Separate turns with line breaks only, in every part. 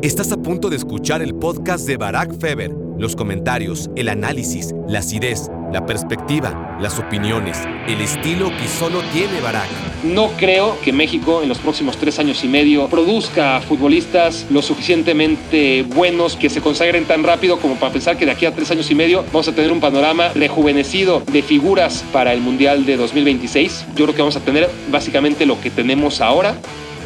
Estás a punto de escuchar el podcast de Barack Feber. Los comentarios, el análisis, la acidez, la perspectiva, las opiniones, el estilo que solo tiene Barack.
No creo que México en los próximos tres años y medio produzca futbolistas lo suficientemente buenos que se consagren tan rápido como para pensar que de aquí a tres años y medio vamos a tener un panorama rejuvenecido de figuras para el Mundial de 2026. Yo creo que vamos a tener básicamente lo que tenemos ahora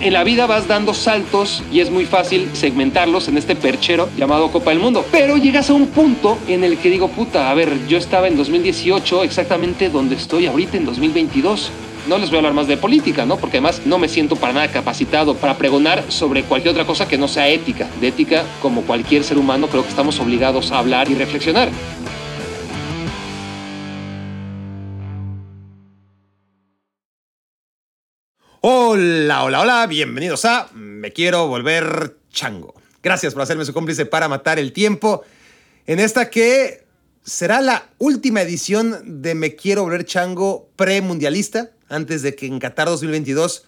en la vida vas dando saltos y es muy fácil segmentarlos en este perchero llamado Copa del Mundo. Pero llegas a un punto en el que digo, puta, a ver, yo estaba en 2018 exactamente donde estoy ahorita en 2022. No les voy a hablar más de política, ¿no? Porque además no me siento para nada capacitado para pregonar sobre cualquier otra cosa que no sea ética. De ética, como cualquier ser humano, creo que estamos obligados a hablar y reflexionar.
Hola, hola, hola, bienvenidos a Me Quiero Volver Chango. Gracias por hacerme su cómplice para matar el tiempo en esta que será la última edición de Me Quiero Volver Chango premundialista, antes de que en Qatar 2022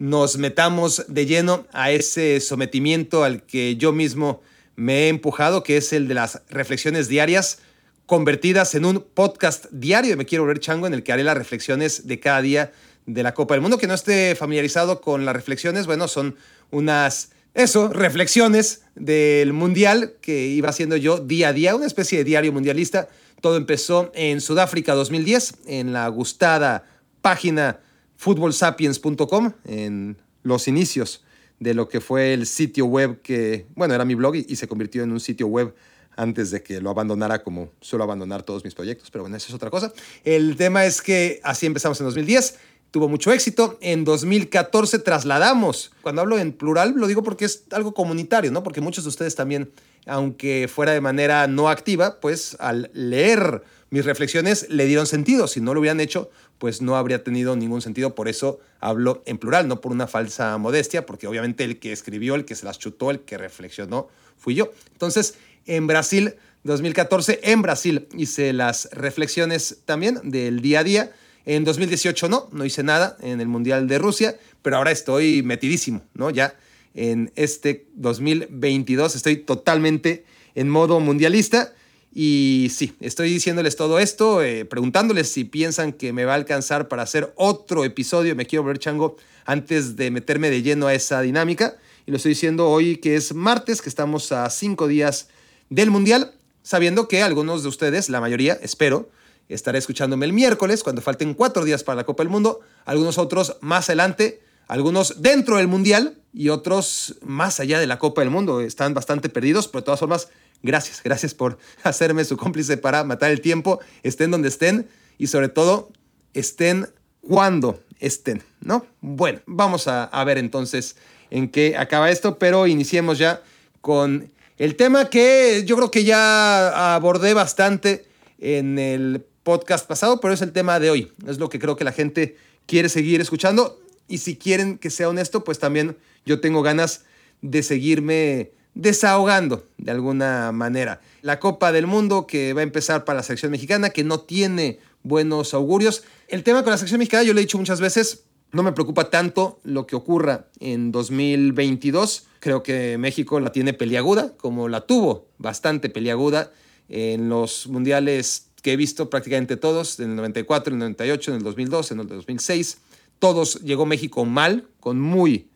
nos metamos de lleno a ese sometimiento al que yo mismo me he empujado, que es el de las reflexiones diarias convertidas en un podcast diario de Me Quiero Volver Chango, en el que haré las reflexiones de cada día de la Copa del Mundo. Que no esté familiarizado con las reflexiones, bueno, son unas, eso, reflexiones del Mundial que iba haciendo yo día a día, una especie de diario mundialista. Todo empezó en Sudáfrica 2010, en la gustada página footballsapiens.com, en los inicios de lo que fue el sitio web que, bueno, era mi blog y, y se convirtió en un sitio web antes de que lo abandonara como suelo abandonar todos mis proyectos, pero bueno, eso es otra cosa. El tema es que así empezamos en 2010 tuvo mucho éxito. En 2014 trasladamos, cuando hablo en plural lo digo porque es algo comunitario, ¿no? Porque muchos de ustedes también, aunque fuera de manera no activa, pues al leer mis reflexiones le dieron sentido. Si no lo hubieran hecho, pues no habría tenido ningún sentido. Por eso hablo en plural, no por una falsa modestia, porque obviamente el que escribió, el que se las chutó, el que reflexionó, fui yo. Entonces, en Brasil, 2014, en Brasil hice las reflexiones también del día a día en 2018 no, no hice nada en el Mundial de Rusia, pero ahora estoy metidísimo, ¿no? Ya en este 2022 estoy totalmente en modo mundialista. Y sí, estoy diciéndoles todo esto, eh, preguntándoles si piensan que me va a alcanzar para hacer otro episodio. Me quiero ver chango antes de meterme de lleno a esa dinámica. Y lo estoy diciendo hoy que es martes, que estamos a cinco días del Mundial, sabiendo que algunos de ustedes, la mayoría, espero, estaré escuchándome el miércoles, cuando falten cuatro días para la Copa del Mundo, algunos otros más adelante, algunos dentro del Mundial y otros más allá de la Copa del Mundo. Están bastante perdidos, pero de todas formas, gracias, gracias por hacerme su cómplice para matar el tiempo, estén donde estén y sobre todo estén cuando estén, ¿no? Bueno, vamos a, a ver entonces en qué acaba esto, pero iniciemos ya con el tema que yo creo que ya abordé bastante en el podcast pasado, pero es el tema de hoy. Es lo que creo que la gente quiere seguir escuchando. Y si quieren que sea honesto, pues también yo tengo ganas de seguirme desahogando de alguna manera. La Copa del Mundo que va a empezar para la selección mexicana, que no tiene buenos augurios. El tema con la selección mexicana, yo le he dicho muchas veces, no me preocupa tanto lo que ocurra en 2022. Creo que México la tiene peliaguda, como la tuvo bastante peliaguda en los mundiales que he visto prácticamente todos, en el 94, en el 98, en el 2002, en el 2006. Todos llegó México mal, con muy,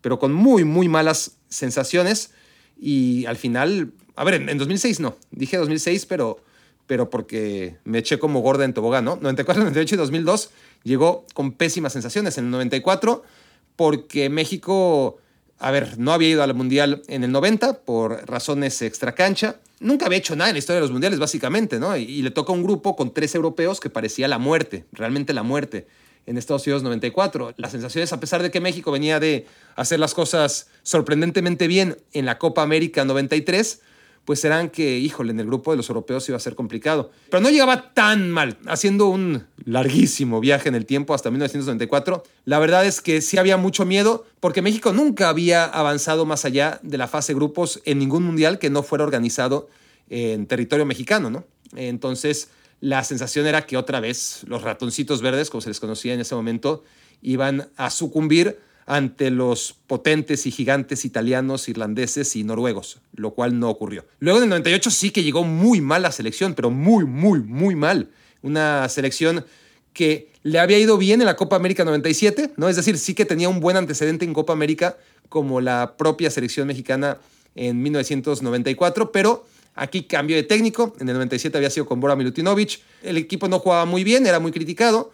pero con muy, muy malas sensaciones. Y al final, a ver, en, 2006 no, dije 2006, pero, pero porque me eché como gorda en tobogán, ¿no? 94, 98 y 2002 llegó con pésimas sensaciones. En el 94, porque México, a ver, no había ido al Mundial en el 90 por razones extracancha nunca había hecho nada en la historia de los mundiales, básicamente, ¿no? Y, le toca un grupo con tres europeos que parecía la muerte, realmente la muerte, en Estados Unidos 94. Las sensaciones, a pesar de que México venía de hacer las cosas sorprendentemente bien en la Copa América 93, pues serán que, híjole, en el grupo de los europeos iba a ser complicado. Pero no llegaba tan mal, haciendo un larguísimo viaje en el tiempo hasta 1994. La verdad es que sí había mucho miedo, porque México nunca había avanzado más allá de la fase grupos en ningún mundial que no fuera organizado en territorio mexicano, ¿no? Entonces, la sensación era que otra vez los ratoncitos verdes, como se les conocía en ese momento, iban a sucumbir ante los potentes y gigantes italianos, irlandeses y noruegos, lo cual no ocurrió. Luego en el 98 sí que llegó muy mal la selección, pero muy, muy, muy mal. Una selección que le había ido bien en la Copa América 97, ¿no? Es decir, sí que tenía un buen antecedente en Copa América como la propia selección mexicana en 1994, pero aquí cambio de técnico. En el 97 había sido con Bora Milutinovic. El equipo no jugaba muy bien, era muy criticado,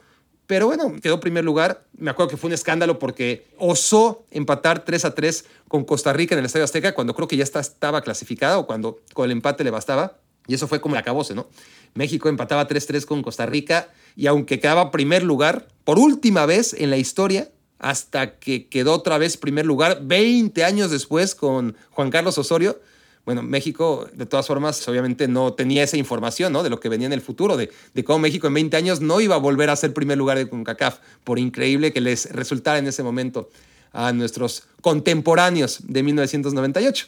pero bueno, quedó primer lugar. Me acuerdo que fue un escándalo porque osó empatar 3 a 3 con Costa Rica en el Estadio Azteca cuando creo que ya estaba clasificada o cuando con el empate le bastaba. Y eso fue como el acabose, ¿no? México empataba 3-3 con Costa Rica y aunque quedaba primer lugar, por última vez en la historia, hasta que quedó otra vez primer lugar 20 años después con Juan Carlos Osorio, bueno, México, de todas formas, obviamente no tenía esa información, ¿no? De lo que venía en el futuro, de, de cómo México en 20 años no iba a volver a ser primer lugar de CONCACAF, por increíble que les resultara en ese momento a nuestros contemporáneos de 1998.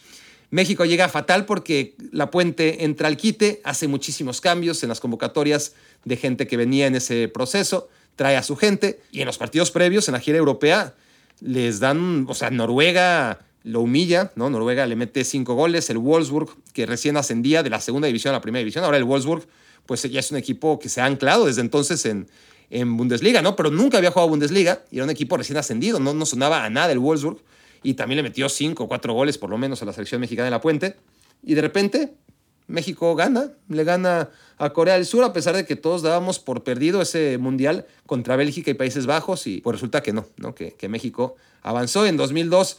México llega fatal porque la puente entra al quite, hace muchísimos cambios en las convocatorias de gente que venía en ese proceso, trae a su gente y en los partidos previos, en la gira europea, les dan, o sea, Noruega lo humilla, ¿no? Noruega le mete cinco goles, el Wolfsburg, que recién ascendía de la segunda división a la primera división, ahora el Wolfsburg, pues ya es un equipo que se ha anclado desde entonces en, en Bundesliga, ¿no? Pero nunca había jugado Bundesliga y era un equipo recién ascendido, no, no sonaba a nada el Wolfsburg y también le metió cinco o cuatro goles por lo menos a la selección mexicana de la Puente y de repente México gana, le gana a Corea del Sur a pesar de que todos dábamos por perdido ese mundial contra Bélgica y Países Bajos y pues resulta que no, ¿no? Que, que México avanzó en 2002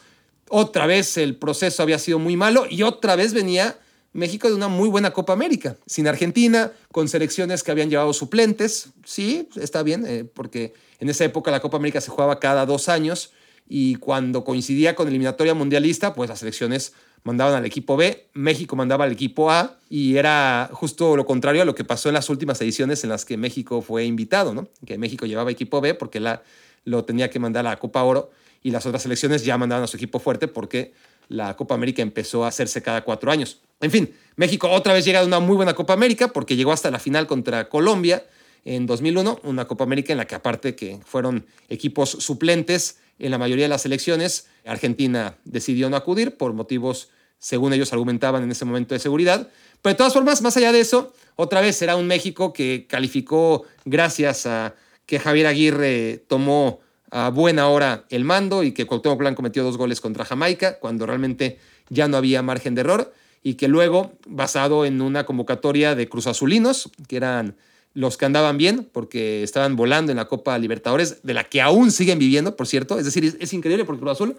otra vez el proceso había sido muy malo y otra vez venía México de una muy buena Copa América, sin Argentina, con selecciones que habían llevado suplentes. Sí, está bien, eh, porque en esa época la Copa América se jugaba cada dos años y cuando coincidía con eliminatoria mundialista, pues las selecciones mandaban al equipo B, México mandaba al equipo A y era justo lo contrario a lo que pasó en las últimas ediciones en las que México fue invitado, ¿no? Que México llevaba equipo B porque la, lo tenía que mandar a la Copa Oro y las otras selecciones ya mandaban a su equipo fuerte porque la Copa América empezó a hacerse cada cuatro años. En fin, México otra vez llega a una muy buena Copa América porque llegó hasta la final contra Colombia en 2001, una Copa América en la que aparte que fueron equipos suplentes en la mayoría de las selecciones, Argentina decidió no acudir por motivos, según ellos argumentaban en ese momento de seguridad. Pero de todas formas, más allá de eso, otra vez será un México que calificó gracias a que Javier Aguirre tomó a buena hora el mando y que Cuauhtémoc Blanco cometió dos goles contra Jamaica cuando realmente ya no había margen de error y que luego, basado en una convocatoria de Cruz Azulinos, que eran los que andaban bien porque estaban volando en la Copa Libertadores, de la que aún siguen viviendo, por cierto, es decir, es, increíble porque Cruz Azul,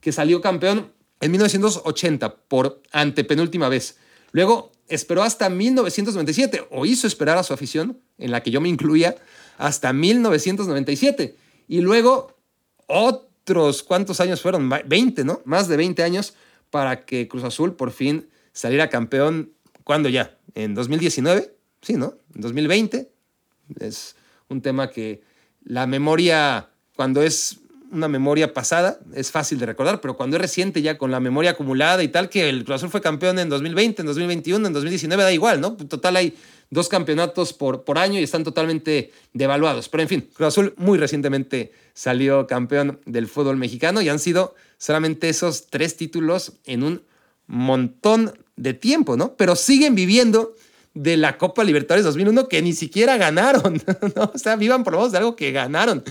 que salió campeón en 1980 por antepenúltima vez, luego esperó hasta 1997, o hizo esperar a su afición, en la que yo me incluía, hasta 1997 y luego otros, ¿cuántos años fueron? 20, ¿no? Más de 20 años para que Cruz Azul por fin saliera campeón. ¿Cuándo ya? ¿En 2019? Sí, ¿no? En 2020. Es un tema que la memoria, cuando es una memoria pasada, es fácil de recordar, pero cuando es reciente ya con la memoria acumulada y tal, que el Cruz Azul fue campeón en 2020, en 2021, en 2019, da igual, ¿no? Total hay dos campeonatos por, por año y están totalmente devaluados. Pero en fin, Cruz Azul muy recientemente salió campeón del fútbol mexicano y han sido solamente esos tres títulos en un montón de tiempo, ¿no? Pero siguen viviendo de la Copa Libertadores 2001 que ni siquiera ganaron, ¿no? O sea, vivan por lo de algo que ganaron.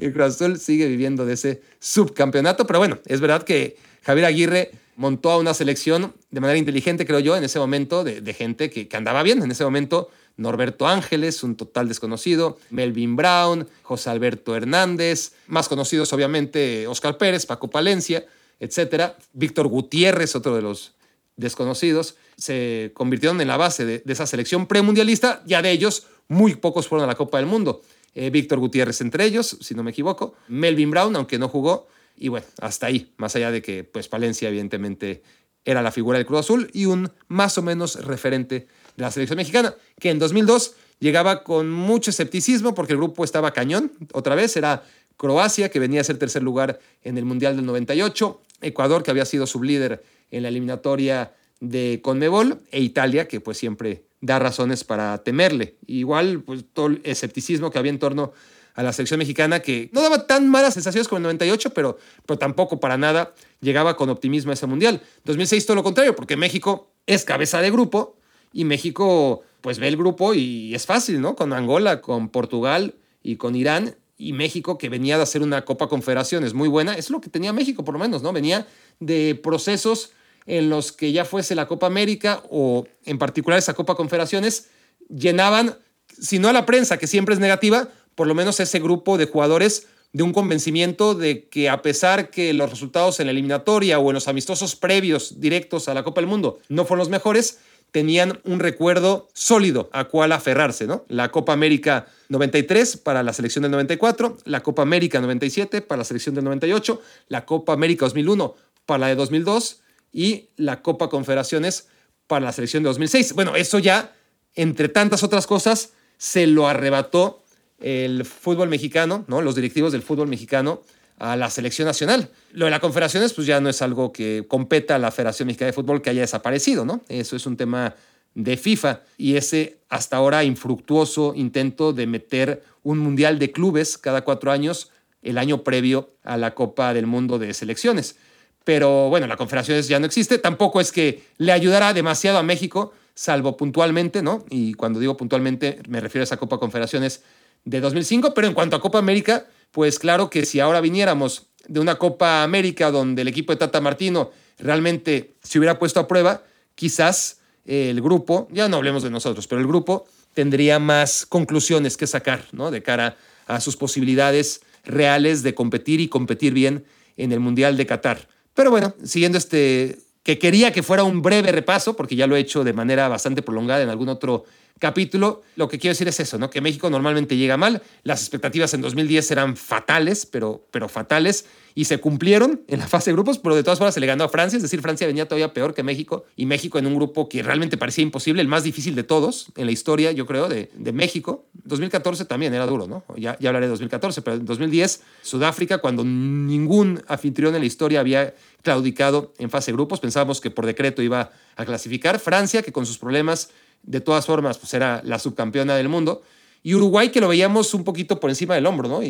Y Cruz Azul sigue viviendo de ese subcampeonato, pero bueno, es verdad que Javier Aguirre montó a una selección de manera inteligente, creo yo, en ese momento, de, gente que, andaba bien. En ese momento, Norberto Ángeles, un total desconocido, Melvin Brown, José Alberto Hernández, más conocidos obviamente Oscar Pérez, Paco Palencia, etc. Víctor Gutiérrez, otro de los desconocidos, se convirtieron en la base de, esa selección premundialista. Ya de ellos, muy pocos fueron a la Copa del Mundo. Eh, Víctor Gutiérrez entre ellos, si no me equivoco. Melvin Brown, aunque no jugó, y bueno, hasta ahí, más allá de que pues Palencia evidentemente era la figura del Cruz Azul y un más o menos referente de la selección mexicana, que en 2002 llegaba con mucho escepticismo porque el grupo estaba cañón, otra vez. Era Croacia, que venía a ser tercer lugar en el Mundial del 98, Ecuador, que había sido sublíder en la eliminatoria de Conmebol, e Italia, que pues siempre da razones para temerle. Igual, pues todo el escepticismo que había en torno a la selección mexicana que no daba tan malas sensaciones como el 98, pero, pero tampoco para nada llegaba con optimismo a ese mundial. 2006 todo lo contrario, porque México es cabeza de grupo y México pues ve el grupo y es fácil, ¿no? Con Angola, con Portugal y con Irán y México que venía de hacer una Copa Confederaciones muy buena, es lo que tenía México por lo menos, ¿no? Venía de procesos en los que ya fuese la Copa América o en particular esa Copa Confederaciones, llenaban, si no a la prensa, que siempre es negativa, por lo menos ese grupo de jugadores de un convencimiento de que a pesar que los resultados en la eliminatoria o en los amistosos previos directos a la Copa del Mundo no fueron los mejores, tenían un recuerdo sólido a cual aferrarse, ¿no? La Copa América 93 para la selección del 94, la Copa América 97 para la selección del 98, la Copa América 2001 para la de 2002 y la Copa Confederaciones para la selección de 2006. Bueno, eso ya, entre tantas otras cosas, se lo arrebató el fútbol mexicano, ¿no? los directivos del fútbol mexicano a la selección nacional. Lo de las confederaciones, pues ya no es algo que competa a la Federación Mexicana de Fútbol que haya desaparecido, ¿no? Eso es un tema de FIFA y ese hasta ahora infructuoso intento de meter un mundial de clubes cada cuatro años el año previo a la Copa del Mundo de Selecciones. Pero bueno, la Confederaciones ya no existe. Tampoco es que le ayudara demasiado a México, salvo puntualmente, ¿no? Y cuando digo puntualmente me refiero a esa Copa Confederaciones de 2005. Pero en cuanto a Copa América, pues claro que si ahora viniéramos de una Copa América donde el equipo de Tata Martino realmente se hubiera puesto a prueba, quizás el grupo, ya no hablemos de nosotros, pero el grupo tendría más conclusiones que sacar, ¿no? De cara a sus posibilidades reales de competir y competir bien en el Mundial de Qatar. Pero bueno, siguiendo este, que quería que fuera un breve repaso, porque ya lo he hecho de manera bastante prolongada en algún otro capítulo, lo que quiero decir es eso, ¿no? Que México normalmente llega mal. Las expectativas en 2010 eran fatales, pero, pero fatales, y se cumplieron en la fase de grupos, pero de todas formas se le ganó a Francia, es decir, Francia venía todavía peor que México, y México en un grupo que realmente parecía imposible, el más difícil de todos en la historia, yo creo, de, de México. 2014 también era duro, ¿no? Ya, ya hablaré de 2014, pero en 2010, Sudáfrica, cuando ningún anfitrión en la historia había claudicado en fase de grupos, pensábamos que por decreto iba a clasificar. Francia, que con sus problemas de todas formas, pues era la subcampeona del mundo. Y Uruguay, que lo veíamos un poquito por encima del hombro, ¿no?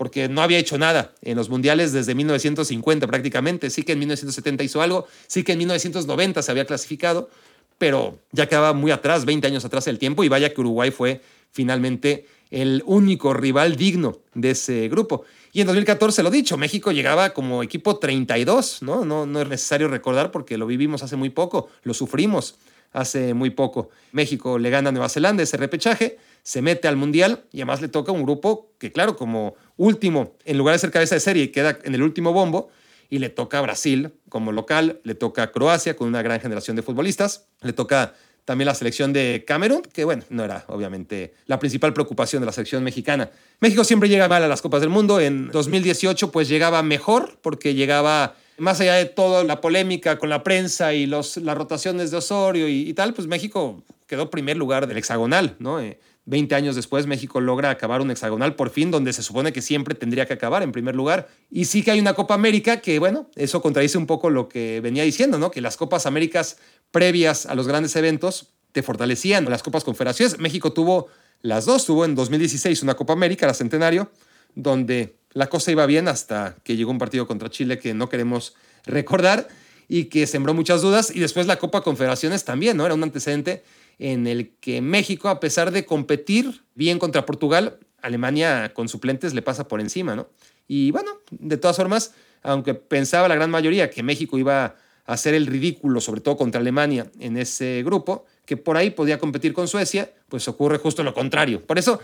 Porque no había hecho nada en los mundiales desde 1950 prácticamente. Sí que en 1970 hizo algo, sí que en 1990 se había clasificado, pero ya quedaba muy atrás, 20 años atrás del tiempo. Y vaya que Uruguay fue finalmente el único rival digno de ese grupo. Y en 2014, lo dicho, México llegaba como equipo 32, ¿no? No, no es necesario recordar porque lo vivimos hace muy poco, lo sufrimos hace muy poco. México le gana a Nueva Zelanda ese repechaje, se mete al Mundial y además le toca un grupo que, claro, como último, en lugar de ser cabeza de serie, queda en el último bombo y le toca a Brasil como local, le toca a Croacia con una gran generación de futbolistas, le toca también la selección de Camerún, que bueno, no era obviamente la principal preocupación de la selección mexicana. México siempre llega mal a las Copas del Mundo, en 2018 pues llegaba mejor porque llegaba más allá de toda la polémica con la prensa y los, las rotaciones de Osorio y, tal, pues México quedó primer lugar del hexagonal, ¿no? Eh, 20 años después México logra acabar un hexagonal por fin, donde se supone que siempre tendría que acabar en primer lugar. Y sí que hay una Copa América que, bueno, eso contradice un poco lo que venía diciendo, ¿no? Que las Copas Américas previas a los grandes eventos te fortalecían. Las Copas Confederaciones, México tuvo las dos, tuvo en 2016 una Copa América, la Centenario, donde la cosa iba bien hasta que llegó un partido contra Chile que no queremos recordar y que sembró muchas dudas. Y después la Copa Confederaciones también, ¿no? Era un antecedente en el que México, a pesar de competir bien contra Portugal, Alemania con suplentes le pasa por encima, ¿no? Y bueno, de todas formas, aunque pensaba la gran mayoría que México iba a hacer el ridículo, sobre todo contra Alemania en ese grupo, que por ahí podía competir con Suecia, pues ocurre justo lo contrario. Por eso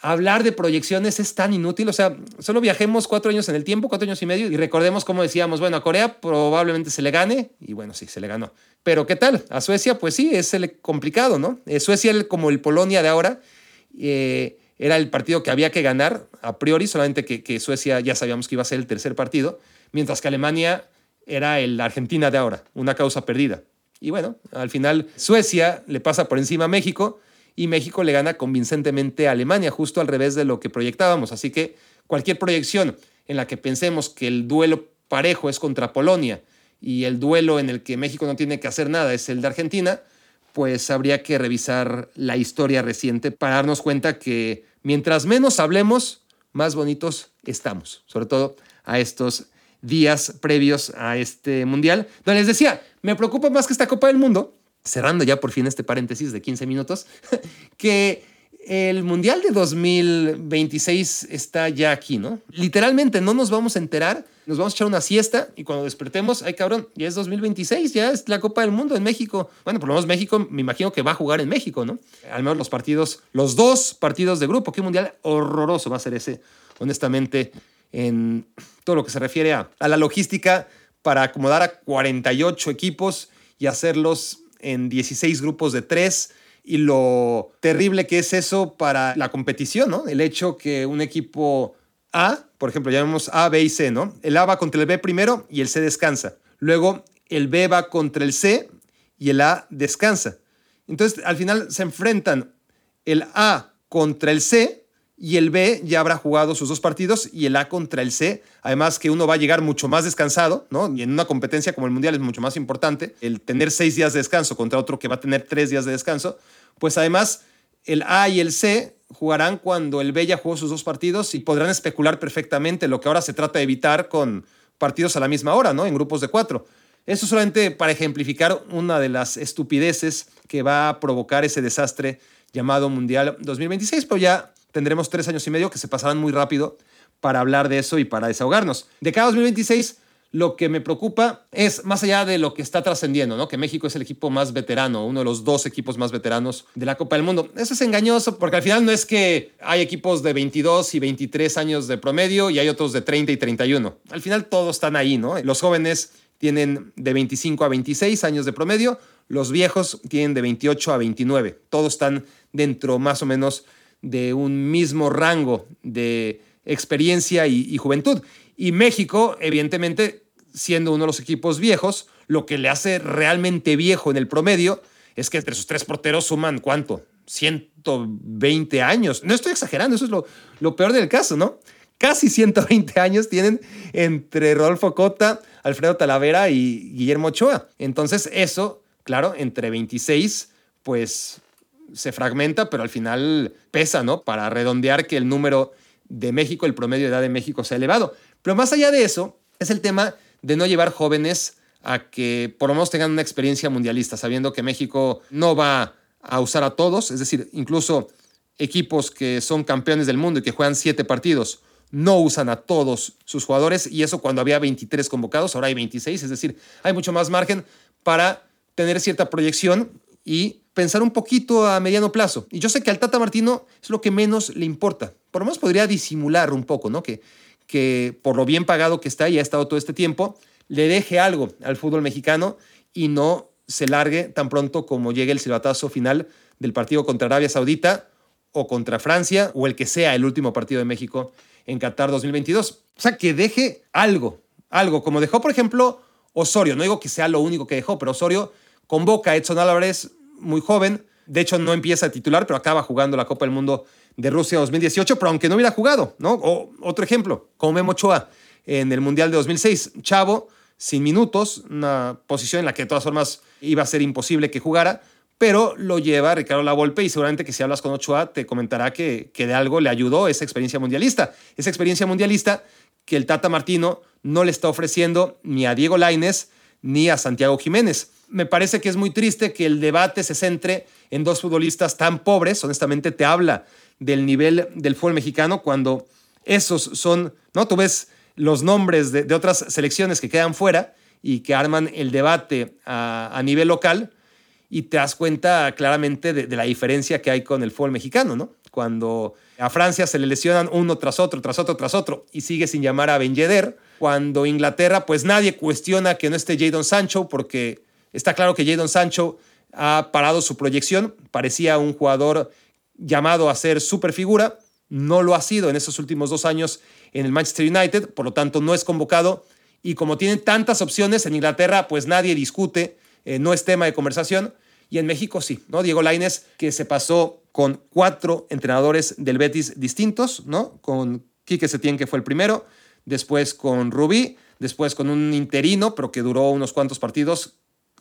hablar de proyecciones es tan inútil. O sea, solo viajemos cuatro años en el tiempo, cuatro años y medio, y recordemos cómo decíamos, bueno, a Corea probablemente se le gane, y bueno, sí, se le ganó. Pero ¿qué tal? A Suecia, pues sí, es el complicado, ¿no? Eh, Suecia, como el Polonia de ahora, eh, era el partido que había que ganar a priori, solamente que, que Suecia ya sabíamos que iba a ser el tercer partido, mientras que Alemania era el Argentina de ahora, una causa perdida. Y bueno, al final Suecia le pasa por encima a México, y México le gana convincentemente a Alemania, justo al revés de lo que proyectábamos. Así que cualquier proyección en la que pensemos que el duelo parejo es contra Polonia y el duelo en el que México no tiene que hacer nada es el de Argentina, pues habría que revisar la historia reciente para darnos cuenta que mientras menos hablemos, más bonitos estamos, sobre todo a estos días previos a este mundial. No les decía, me preocupa más que esta Copa del Mundo, cerrando ya por fin este paréntesis de 15 minutos, que el Mundial de 2026 está ya aquí, ¿no? Literalmente no nos vamos a enterar, nos vamos a echar una siesta y cuando despertemos, ay cabrón, ya es 2026, ya es la Copa del Mundo en México. Bueno, por lo menos México, me imagino que va a jugar en México, ¿no? Al menos los partidos, los dos partidos de grupo, qué mundial horroroso va a ser ese, honestamente, en todo lo que se refiere a, a la logística para acomodar a 48 equipos y hacerlos en 16 grupos de tres y lo terrible que es eso para la competición, ¿no? El hecho que un equipo A, por ejemplo, llamemos A, B y C, ¿no? El A va contra el B primero y el C descansa. Luego el B va contra el C y el A descansa. Entonces, al final se enfrentan el A contra el C y el B ya habrá jugado sus dos partidos y el A contra el C. Además que uno va a llegar mucho más descansado, ¿no? Y en una competencia como el Mundial es mucho más importante el tener seis días de descanso contra otro que va a tener tres días de descanso. Pues además el A y el C jugarán cuando el B ya jugó sus dos partidos y podrán especular perfectamente lo que ahora se trata de evitar con partidos a la misma hora, ¿no? En grupos de cuatro. Eso solamente para ejemplificar una de las estupideces que va a provocar ese desastre llamado Mundial 2026, pero ya tendremos tres años y medio que se pasarán muy rápido para hablar de eso y para desahogarnos. De cada 2026, lo que me preocupa es, más allá de lo que está trascendiendo, ¿no? que México es el equipo más veterano, uno de los dos equipos más veteranos de la Copa del Mundo. Eso es engañoso porque al final no es que hay equipos de 22 y 23 años de promedio y hay otros de 30 y 31. Al final todos están ahí, ¿no? Los jóvenes tienen de 25 a 26 años de promedio, los viejos tienen de 28 a 29. Todos están dentro más o menos de un mismo rango de experiencia y, juventud. Y México, evidentemente, siendo uno de los equipos viejos, lo que le hace realmente viejo en el promedio es que entre sus tres porteros suman cuánto? 120 años. No estoy exagerando, eso es lo, lo peor del caso, ¿no? Casi 120 años tienen entre Rodolfo Cota, Alfredo Talavera y Guillermo Ochoa. Entonces eso, claro, entre 26, pues se fragmenta, pero al final pesa, ¿no? Para redondear que el número de México, el promedio de edad de México sea elevado. Pero más allá de eso, es el tema de no llevar jóvenes a que por lo menos tengan una experiencia mundialista, sabiendo que México no va a usar a todos, es decir, incluso equipos que son campeones del mundo y que juegan siete partidos no usan a todos sus jugadores y eso cuando había 23 convocados, ahora hay 26, es decir, hay mucho más margen para tener cierta proyección y pensar un poquito a mediano plazo. Y yo sé que al Tata Martino es lo que menos le importa. Por lo menos podría disimular un poco, ¿no? Que, que por lo bien pagado que está y ha estado todo este tiempo, le deje algo al fútbol mexicano y no se largue tan pronto como llegue el silbatazo final del partido contra Arabia Saudita o contra Francia o el que sea el último partido de México en Qatar 2022. O sea, que deje algo, algo, como dejó, por ejemplo, Osorio. No digo que sea lo único que dejó, pero Osorio convoca a Edson Álvarez muy joven. De hecho, no empieza a titular, pero acaba jugando la Copa del Mundo de Rusia 2018, pero aunque no hubiera jugado, ¿no? Otro ejemplo, como Memo Ochoa en el Mundial de 2006. Chavo, sin minutos, una posición en la que de todas formas iba a ser imposible que jugara, pero lo lleva Ricardo Lavolpe y seguramente que si hablas con Ochoa te comentará que, que de algo le ayudó esa experiencia mundialista. Esa experiencia mundialista que el Tata Martino no le está ofreciendo ni a Diego Laines ni a Santiago Jiménez me parece que es muy triste que el debate se centre en dos futbolistas tan pobres. Honestamente, te habla del nivel del fútbol mexicano cuando esos son, ¿no? Tú ves los nombres de, otras selecciones que quedan fuera y que arman el debate a, nivel local y te das cuenta claramente de, la diferencia que hay con el fútbol mexicano, ¿no? Cuando a Francia se le lesionan uno tras otro, tras otro, tras otro y sigue sin llamar a Ben Yedder. Cuando Inglaterra, pues nadie cuestiona que no esté Jadon Sancho porque Está claro que Jadon Sancho ha parado su proyección, parecía un jugador llamado a ser superfigura, no lo ha sido en estos últimos dos años en el Manchester United, por lo tanto no es convocado y como tienen tantas opciones en Inglaterra, pues nadie discute, eh, no es tema de conversación y en México sí, ¿no? Diego Laines que se pasó con cuatro entrenadores del Betis distintos, ¿no? Con Quique Setién que fue el primero, después con Rubí, después con un interino, pero que duró unos cuantos partidos,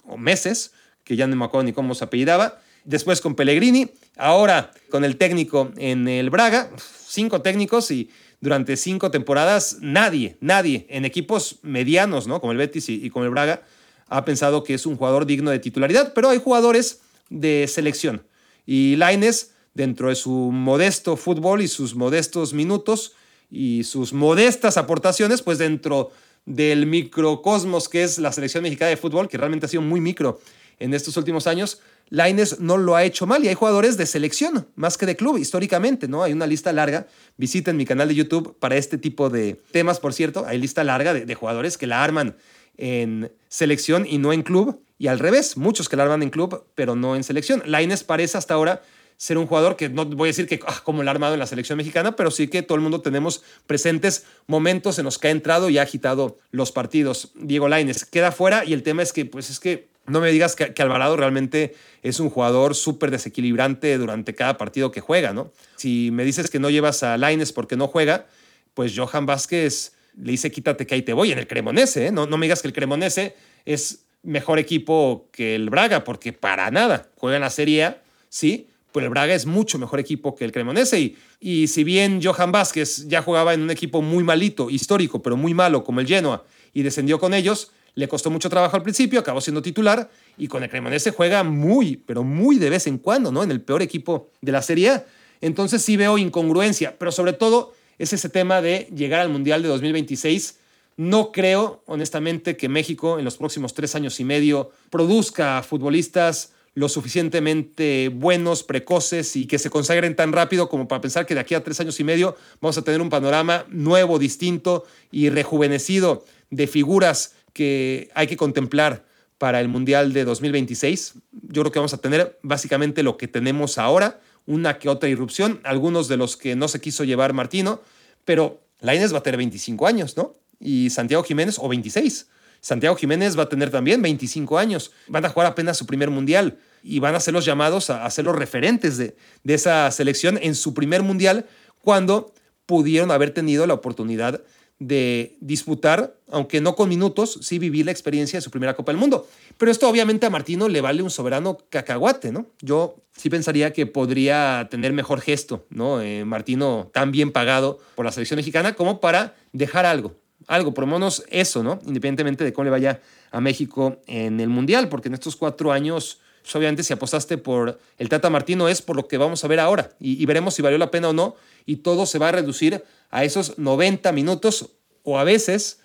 o meses, que ya no me acuerdo ni cómo se apellidaba. Después con Pellegrini, ahora con el técnico en el Braga, cinco técnicos y durante cinco temporadas, nadie, nadie en equipos medianos, ¿no? Como el Betis y, como el Braga, ha pensado que es un jugador digno de titularidad, pero hay jugadores de selección. Y Laines, dentro de su modesto fútbol y sus modestos minutos y sus modestas aportaciones, pues dentro del microcosmos que es la selección mexicana de fútbol, que realmente ha sido muy micro en estos últimos años, Laines no lo ha hecho mal y hay jugadores de selección más que de club históricamente, ¿no? Hay una lista larga. Visiten mi canal de YouTube para este tipo de temas, por cierto. Hay lista larga de, de jugadores que la arman en selección y no en club. Y al revés, muchos que la arman en club, pero no en selección. Laines parece hasta ahora ser un jugador que no voy a decir que ah, como el armado en la selección mexicana, pero sí que todo el mundo tenemos presentes momentos en los que ha entrado y ha agitado los partidos. Diego Laines queda fuera y el tema es que, pues es que no me digas que, que Alvarado realmente es un jugador súper desequilibrante durante cada partido que juega, ¿no? Si me dices que no llevas a Laines porque no juega, pues Johan Vázquez le dice quítate que ahí te voy en el Cremonese, ¿eh? no, no me digas que el Cremonese es mejor equipo que el Braga, porque para nada, juega en la Serie A, sí, pues el Braga es mucho mejor equipo que el Cremonese. Y, y si bien Johan Vázquez ya jugaba en un equipo muy malito, histórico, pero muy malo como el Genoa, y descendió con ellos, le costó mucho trabajo al principio, acabó siendo titular, y con el Cremonese juega muy, pero muy de vez en cuando, ¿no? En el peor equipo de la Serie A. Entonces sí veo incongruencia, pero sobre todo es ese tema de llegar al Mundial de 2026. No creo, honestamente, que México en los próximos tres años y medio produzca futbolistas lo suficientemente buenos, precoces y que se consagren tan rápido como para pensar que de aquí a tres años y medio vamos a tener un panorama nuevo, distinto y rejuvenecido de figuras que hay que contemplar para el Mundial de 2026. Yo creo que vamos a tener básicamente lo que tenemos ahora, una que otra irrupción, algunos de los que no se quiso llevar Martino, pero Lainez va a tener 25 años, ¿no? Y Santiago Jiménez o 26. Santiago Jiménez va a tener también 25 años. Van a jugar apenas su primer mundial y van a ser los llamados a, ser los referentes de, de esa selección en su primer mundial cuando pudieron haber tenido la oportunidad de disputar, aunque no con minutos, sí vivir la experiencia de su primera Copa del Mundo. Pero esto obviamente a Martino le vale un soberano cacahuate, ¿no? Yo sí pensaría que podría tener mejor gesto, ¿no? Eh, Martino tan bien pagado por la selección mexicana como para dejar algo, algo, por lo menos eso, ¿no? Independientemente de cómo le vaya a México en el Mundial, porque en estos cuatro años, pues, obviamente si apostaste por el Tata Martino es por lo que vamos a ver ahora y, y veremos si valió la pena o no y todo se va a reducir a esos 90 minutos o a veces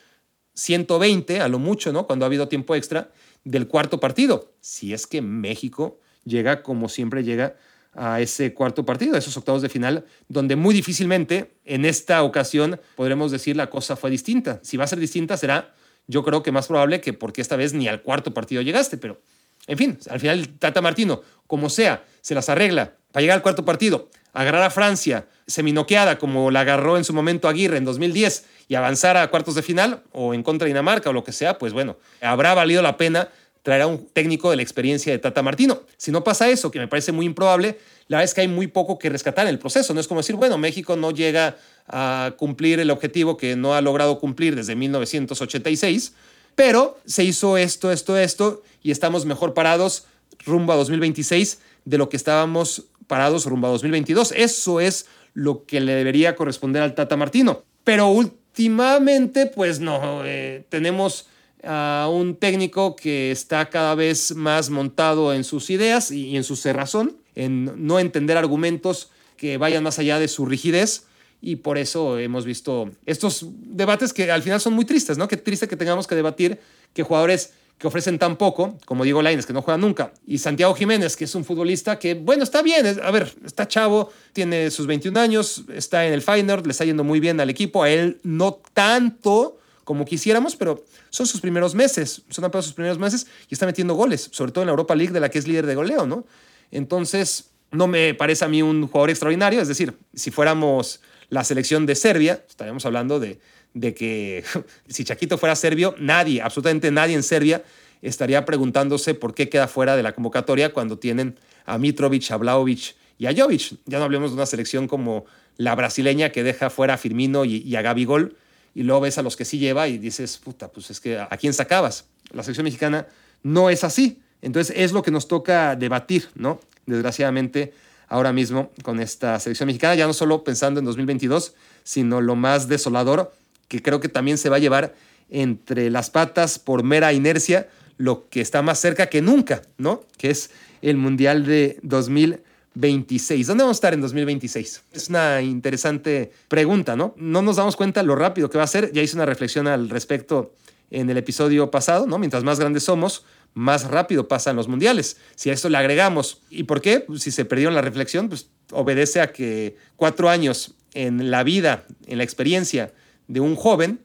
120, a lo mucho, ¿no? Cuando ha habido tiempo extra del cuarto partido. Si es que México llega como siempre llega a ese cuarto partido, a esos octavos de final, donde muy difícilmente en esta ocasión podremos decir la cosa fue distinta. Si va a ser distinta será, yo creo que más probable que porque esta vez ni al cuarto partido llegaste, pero en fin, al final Tata Martino, como sea, se las arregla para llegar al cuarto partido, agarrar a Francia seminoqueada como la agarró en su momento Aguirre en 2010 y avanzar a cuartos de final o en contra de Dinamarca o lo que sea, pues bueno, habrá valido la pena traer a un técnico de la experiencia de Tata Martino. Si no pasa eso, que me parece muy improbable, la verdad es que hay muy poco que rescatar en el proceso. No es como decir, bueno, México no llega a cumplir el objetivo que no ha logrado cumplir desde 1986, pero se hizo esto, esto, esto, y estamos mejor parados rumbo a 2026 de lo que estábamos parados rumbo a 2022. Eso es lo que le debería corresponder al Tata Martino. Pero últimamente, pues no, eh, tenemos a un técnico que está cada vez más montado en sus ideas y en su cerrazón, en no entender argumentos que vayan más allá de su rigidez. Y por eso hemos visto estos debates que al final son muy tristes, ¿no? Qué triste que tengamos que debatir que jugadores que ofrecen tan poco, como Diego Lainez, que no juega nunca, y Santiago Jiménez, que es un futbolista que, bueno, está bien, a ver, está chavo, tiene sus 21 años, está en el Feyenoord, le está yendo muy bien al equipo, a él no tanto como quisiéramos, pero son sus primeros meses, son apenas sus primeros meses y está metiendo goles, sobre todo en la Europa League, de la que es líder de goleo, ¿no? Entonces, no me parece a mí un jugador extraordinario, es decir, si fuéramos la selección de Serbia, estaríamos hablando de, de que si Chaquito fuera serbio, nadie, absolutamente nadie en Serbia estaría preguntándose por qué queda fuera de la convocatoria cuando tienen a Mitrovic, a Vlaovic y a Jovic. Ya no hablemos de una selección como la brasileña que deja fuera a Firmino y, y a Gabigol y luego ves a los que sí lleva y dices, puta, pues es que ¿a quién sacabas? La selección mexicana no es así. Entonces es lo que nos toca debatir, ¿no? Desgraciadamente ahora mismo con esta selección mexicana, ya no solo pensando en 2022, sino lo más desolador, que creo que también se va a llevar entre las patas por mera inercia, lo que está más cerca que nunca, ¿no? Que es el Mundial de 2026. ¿Dónde vamos a estar en 2026? Es una interesante pregunta, ¿no? No nos damos cuenta lo rápido que va a ser. Ya hice una reflexión al respecto en el episodio pasado, ¿no? Mientras más grandes somos, más rápido pasan los mundiales. Si a esto le agregamos, ¿y por qué? Si se perdieron la reflexión, pues obedece a que cuatro años en la vida, en la experiencia de un joven,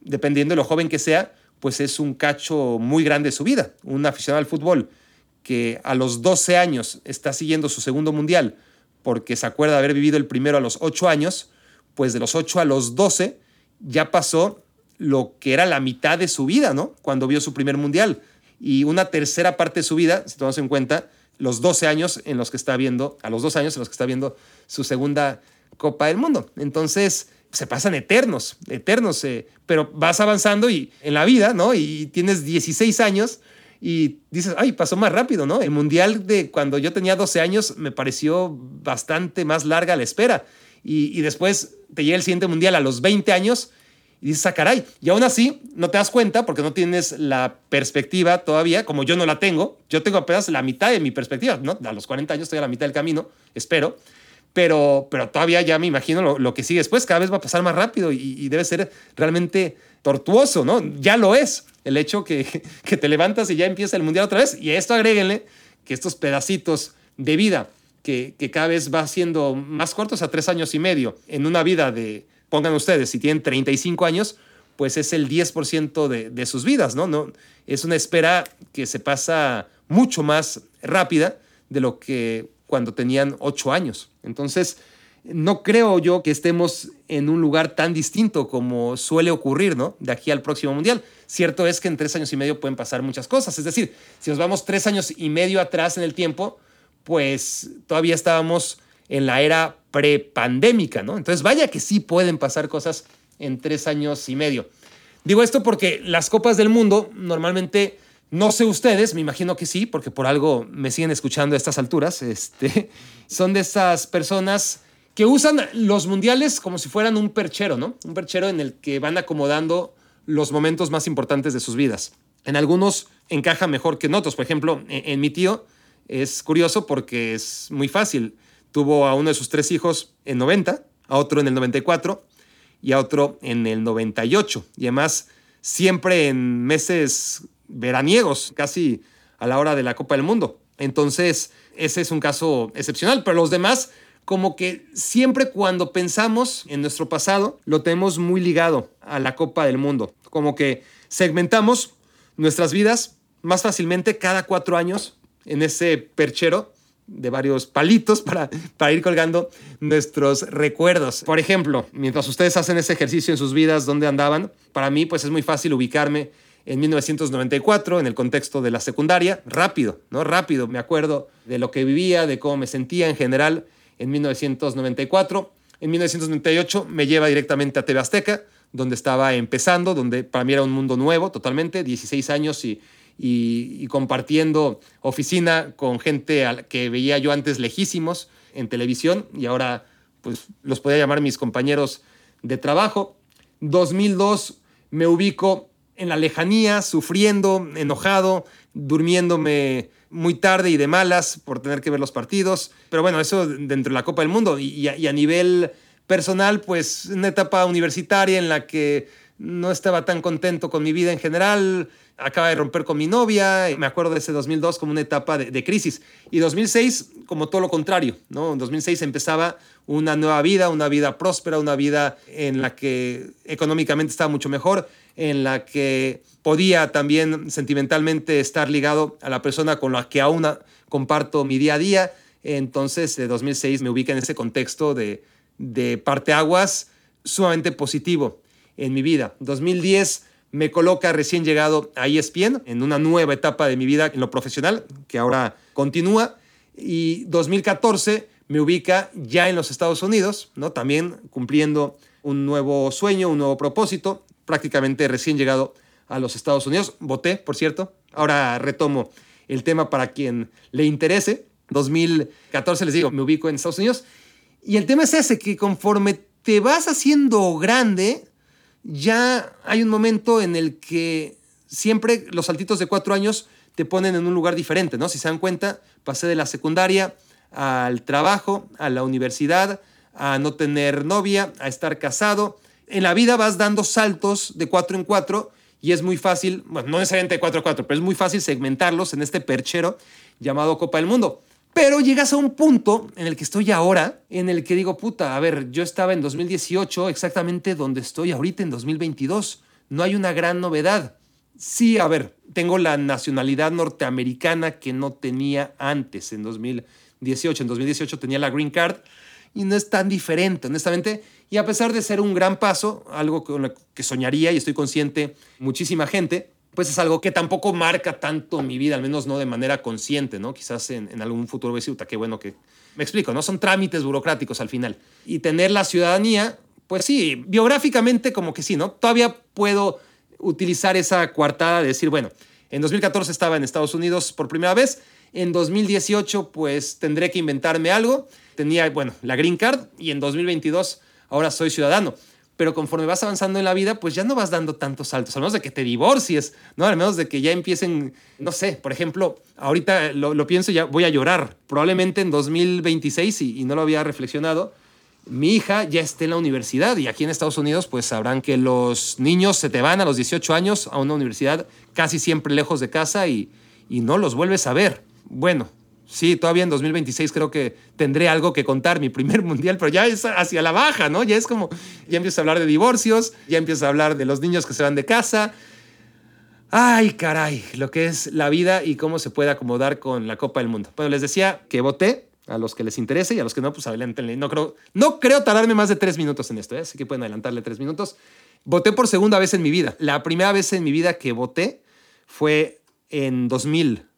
dependiendo de lo joven que sea, pues es un cacho muy grande de su vida. Un aficionado al fútbol que a los 12 años está siguiendo su segundo mundial porque se acuerda de haber vivido el primero a los 8 años, pues de los 8 a los 12 ya pasó lo que era la mitad de su vida, ¿no? Cuando vio su primer mundial. Y una tercera parte de su vida, si tomamos en cuenta los 12 años en los que está viendo, a los 12 años en los que está viendo su segunda Copa del Mundo. Entonces, se pasan eternos, eternos, eh, pero vas avanzando y en la vida, ¿no? Y tienes 16 años y dices, ay, pasó más rápido, ¿no? El mundial de cuando yo tenía 12 años me pareció bastante más larga la espera. Y, después te llega el siguiente mundial a los 20 años y dices, ah, caray. Y aún así no te das cuenta porque no tienes la perspectiva todavía, como yo no la tengo. Yo tengo apenas la mitad de mi perspectiva, ¿no? A los 40 años estoy a la mitad del camino, espero pero, pero todavía ya me imagino lo, que sigue después, cada vez va a pasar más rápido y, debe ser realmente tortuoso, ¿no? Ya lo es, el hecho que, que te levantas y ya empieza el mundial otra vez, y a esto agréguenle que estos pedacitos de vida que, que cada vez va siendo más cortos a tres años y medio, en una vida de, pongan ustedes, si tienen 35 años, pues es el 10% de, de sus vidas, ¿no? ¿no? Es una espera que se pasa mucho más rápida de lo que cuando tenían ocho años. Entonces, no creo yo que estemos en un lugar tan distinto como suele ocurrir, ¿no? De aquí al próximo mundial. Cierto es que en tres años y medio pueden pasar muchas cosas. Es decir, si nos vamos tres años y medio atrás en el tiempo, pues todavía estábamos en la era prepandémica, ¿no? Entonces, vaya que sí pueden pasar cosas en tres años y medio. Digo esto porque las copas del mundo normalmente no sé ustedes, me imagino que sí, porque por algo me siguen escuchando a estas alturas. Este, son de esas personas que usan los mundiales como si fueran un perchero, ¿no? Un perchero en el que van acomodando los momentos más importantes de sus vidas. En algunos encaja mejor que en otros. Por ejemplo, en, en mi tío es curioso porque es muy fácil. Tuvo a uno de sus tres hijos en 90, a otro en el 94 y a otro en el 98. Y además, siempre en meses veraniegos, casi a la hora de la Copa del Mundo. Entonces, ese es un caso excepcional, pero los demás, como que siempre cuando pensamos en nuestro pasado, lo tenemos muy ligado a la Copa del Mundo. Como que segmentamos nuestras vidas más fácilmente cada cuatro años en ese perchero de varios palitos para, para ir colgando nuestros recuerdos. Por ejemplo, mientras ustedes hacen ese ejercicio en sus vidas, ¿dónde andaban? Para mí, pues es muy fácil ubicarme en 1994 en el contexto de la secundaria, rápido, ¿no? Rápido, me acuerdo de lo que vivía, de cómo me sentía en general en 1994. En 1998 me lleva directamente a TV Azteca, donde estaba empezando, donde para mí era un mundo nuevo totalmente, 16 años y, y, compartiendo oficina con gente que veía yo antes lejísimos en televisión y ahora pues los podía llamar mis compañeros de trabajo. 2002 me ubico en la lejanía, sufriendo, enojado, durmiéndome muy tarde y de malas por tener que ver los partidos. Pero bueno, eso dentro de la Copa del Mundo. Y, a, nivel personal, pues una etapa universitaria en la que no estaba tan contento con mi vida en general. Acaba de romper con mi novia. Me acuerdo de ese 2002 como una etapa de, crisis. Y 2006 como todo lo contrario. ¿no? En 2006 empezaba una nueva vida, una vida próspera, una vida en la que económicamente estaba mucho mejor en la que podía también sentimentalmente estar ligado a la persona con la que aún comparto mi día a día. Entonces, de 2006 me ubica en ese contexto de, de parteaguas sumamente positivo en mi vida. 2010 me coloca recién llegado a ESPN en una nueva etapa de mi vida en lo profesional, que ahora continúa. Y 2014 me ubica ya en los Estados Unidos, ¿no? también cumpliendo un nuevo sueño, un nuevo propósito, prácticamente recién llegado a los Estados Unidos. Voté, por cierto. Ahora retomo el tema para quien le interese. 2014 les digo, me ubico en Estados Unidos. Y el tema es ese, que conforme te vas haciendo grande, ya hay un momento en el que siempre los saltitos de cuatro años te ponen en un lugar diferente, ¿no? Si se dan cuenta, pasé de la secundaria al trabajo, a la universidad, a no tener novia, a estar casado. En la vida vas dando saltos de cuatro en cuatro y es muy fácil, bueno, no necesariamente de cuatro a cuatro, pero es muy fácil segmentarlos en este perchero llamado Copa del Mundo. Pero llegas a un punto en el que estoy ahora, en el que digo, puta, a ver, yo estaba en 2018 exactamente donde estoy ahorita en 2022. No hay una gran novedad. Sí, a ver, tengo la nacionalidad norteamericana que no tenía antes en 2018. En 2018 tenía la green card y no es tan diferente, honestamente. Y a pesar de ser un gran paso, algo que soñaría y estoy consciente muchísima gente, pues es algo que tampoco marca tanto mi vida, al menos no de manera consciente, ¿no? Quizás en, algún futuro decir, qué bueno que... Me explico, ¿no? Son trámites burocráticos al final. Y tener la ciudadanía, pues sí, biográficamente como que sí, ¿no? Todavía puedo utilizar esa coartada de decir, bueno, en 2014 estaba en Estados Unidos por primera vez, en 2018 pues tendré que inventarme algo, tenía, bueno, la green card y en 2022 ahora soy ciudadano pero conforme vas avanzando en la vida, pues ya no vas dando tantos saltos, a menos de que te divorcies, ¿no? Al menos de que ya empiecen, no sé, por ejemplo, ahorita lo, pienso y ya voy a llorar. Probablemente en 2026, y, y, no lo había reflexionado, mi hija ya esté en la universidad y aquí en Estados Unidos pues sabrán que los niños se te van a los 18 años a una universidad casi siempre lejos de casa y, y no los vuelves a ver. Bueno, Sí, todavía en 2026 creo que tendré algo que contar, mi primer mundial, pero ya es hacia la baja, ¿no? Ya es como, ya empiezo a hablar de divorcios, ya empiezo a hablar de los niños que se van de casa. Ay, caray, lo que es la vida y cómo se puede acomodar con la Copa del Mundo. Bueno, les decía que voté, a los que les interese y a los que no, pues adelántenle. No creo, no creo tardarme más de tres minutos en esto, ¿eh? así que pueden adelantarle tres minutos. Voté por segunda vez en mi vida. La primera vez en mi vida que voté fue en 2000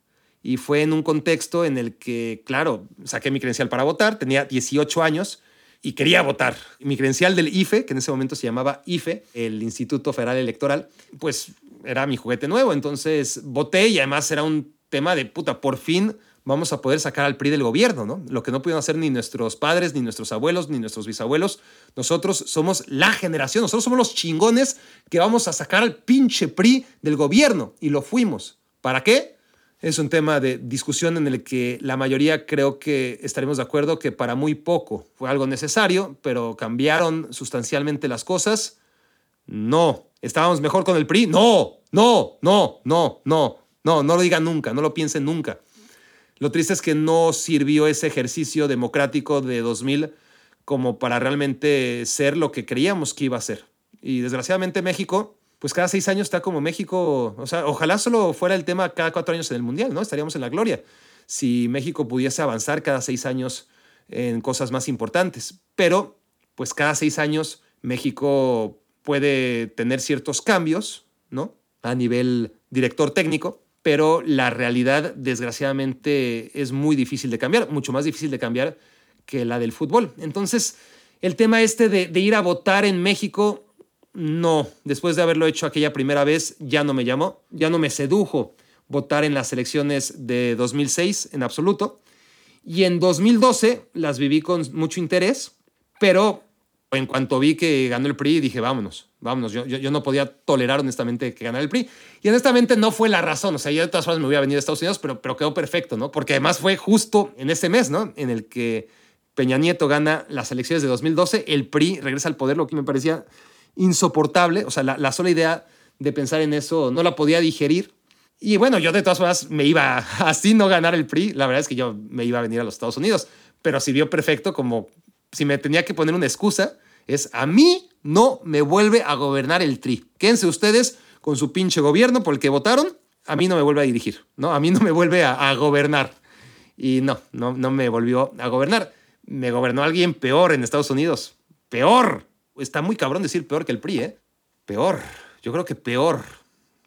y fue en un contexto en el que, claro, saqué mi credencial para votar, tenía 18 años y quería votar. Mi credencial del IFE, que en ese momento se llamaba IFE, el Instituto Federal Electoral, pues era mi juguete nuevo, entonces voté y además era un tema de puta, por fin vamos a poder sacar al PRI del gobierno, ¿no? Lo que no pudieron hacer ni nuestros padres, ni nuestros abuelos, ni nuestros bisabuelos. Nosotros somos la generación, nosotros somos los chingones que vamos a sacar al pinche PRI del gobierno. Y lo fuimos. ¿Para qué? Es un tema de discusión en el que la mayoría creo que estaremos de acuerdo que para muy poco fue algo necesario, pero cambiaron sustancialmente las cosas. No. ¿Estábamos mejor con el PRI? No, no, no, no, no, no, no lo digan nunca, no lo piensen nunca. Lo triste es que no sirvió ese ejercicio democrático de 2000 como para realmente ser lo que creíamos que iba a ser. Y desgraciadamente México pues cada seis años está como México, o sea, ojalá solo fuera el tema cada cuatro años en el Mundial, ¿no? Estaríamos en la gloria. Si México pudiese avanzar cada seis años en cosas más importantes, pero pues cada seis años México puede tener ciertos cambios, ¿no? A nivel director técnico, pero la realidad desgraciadamente es muy difícil de cambiar, mucho más difícil de cambiar que la del fútbol. Entonces, el tema este de, ir a votar en México no, después de haberlo hecho aquella primera vez, ya no me llamó, ya no me sedujo votar en las elecciones de 2006 en absoluto. Y en 2012 las viví con mucho interés, pero en cuanto vi que ganó el PRI, dije, vámonos, vámonos. Yo, no podía tolerar honestamente que ganara el PRI. Y honestamente no fue la razón. O sea, yo de todas formas me voy a venir a Estados Unidos, pero, pero quedó perfecto, ¿no? Porque además fue justo en ese mes, ¿no? En el que Peña Nieto gana las elecciones de 2012, el PRI regresa al poder, lo que me parecía insoportable, o sea, la, sola idea de pensar en eso no la podía digerir. Y bueno, yo de todas formas me iba así no ganar el PRI, la verdad es que yo me iba a venir a los Estados Unidos, pero vio perfecto como si me tenía que poner una excusa, es a mí no me vuelve a gobernar el TRI. Quédense ustedes con su pinche gobierno por el que votaron, a mí no me vuelve a dirigir, ¿no? A mí no me vuelve a, a gobernar. Y no, no, no me volvió a gobernar. Me gobernó alguien peor en Estados Unidos. Peor está muy cabrón decir peor que el PRI, ¿eh? Peor. Yo creo que peor.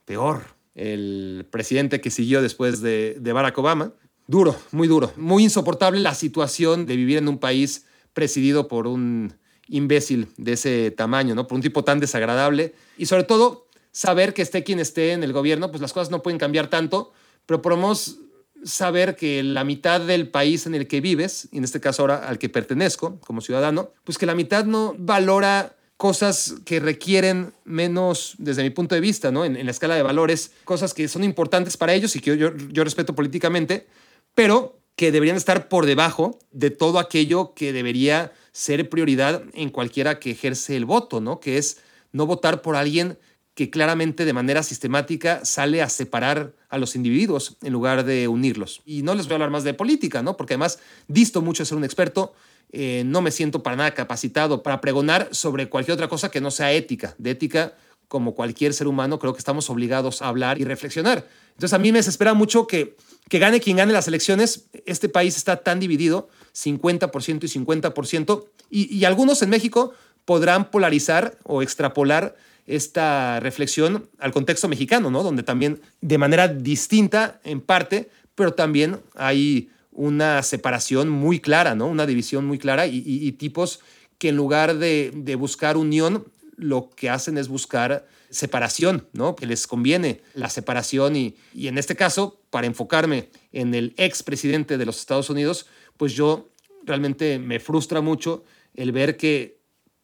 Peor. El presidente que siguió después de, de Barack Obama. Duro, muy duro. Muy insoportable la situación de vivir en un país presidido por un imbécil de ese tamaño, ¿no? Por un tipo tan desagradable. Y sobre todo, saber que esté quien esté en el gobierno, pues las cosas no pueden cambiar tanto, pero podemos saber que la mitad del país en el que vives, y en este caso ahora al que pertenezco como ciudadano, pues que la mitad no valora cosas que requieren menos, desde mi punto de vista, ¿no? En, la escala de valores, cosas que son importantes para ellos y que yo, yo respeto políticamente, pero que deberían estar por debajo de todo aquello que debería ser prioridad en cualquiera que ejerce el voto, ¿no? Que es no votar por alguien que claramente de manera sistemática sale a separar a los individuos en lugar de unirlos. Y no les voy a hablar más de política, ¿no? Porque además disto mucho de ser un experto, eh, no me siento para nada capacitado para pregonar sobre cualquier otra cosa que no sea ética. De ética, como cualquier ser humano, creo que estamos obligados a hablar y reflexionar. Entonces a mí me desespera mucho que, que gane quien gane las elecciones. Este país está tan dividido, 50% y 50%, y, y algunos en México podrán polarizar o extrapolar esta reflexión al contexto mexicano, ¿no? Donde también de manera distinta en parte, pero también hay una separación muy clara, ¿no? Una división muy clara y, tipos que en lugar de, buscar unión, lo que hacen es buscar separación, ¿no? Que les conviene la separación y, y en este caso, para enfocarme en el expresidente de los Estados Unidos, pues yo realmente me frustra mucho el ver que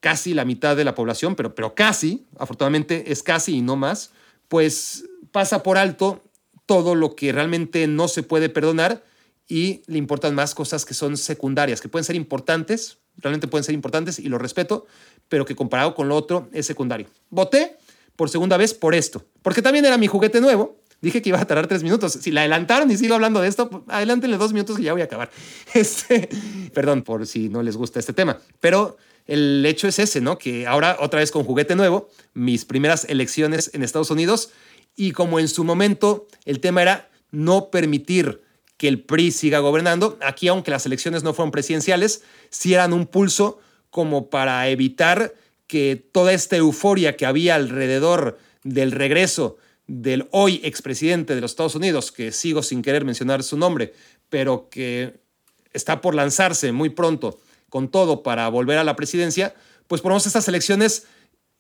casi la mitad de la población, pero, pero casi, afortunadamente es casi y no más, pues pasa por alto todo lo que realmente no se puede perdonar y le importan más cosas que son secundarias, que pueden ser importantes, realmente pueden ser importantes y lo respeto, pero que comparado con lo otro es secundario. Voté por segunda vez por esto, porque también era mi juguete nuevo. Dije que iba a tardar tres minutos. Si la adelantaron y sigo hablando de esto, pues, adelántenle dos minutos y ya voy a acabar. Este, perdón por si no les gusta este tema, pero el hecho es ese, ¿no? Que ahora otra vez con juguete nuevo, mis primeras elecciones en Estados Unidos y como en su momento el tema era no permitir que el PRI siga gobernando, aquí aunque las elecciones no fueron presidenciales, sí eran un pulso como para evitar que toda esta euforia que había alrededor del regreso del hoy expresidente de los Estados Unidos, que sigo sin querer mencionar su nombre, pero que está por lanzarse muy pronto con todo para volver a la presidencia, pues por lo menos estas elecciones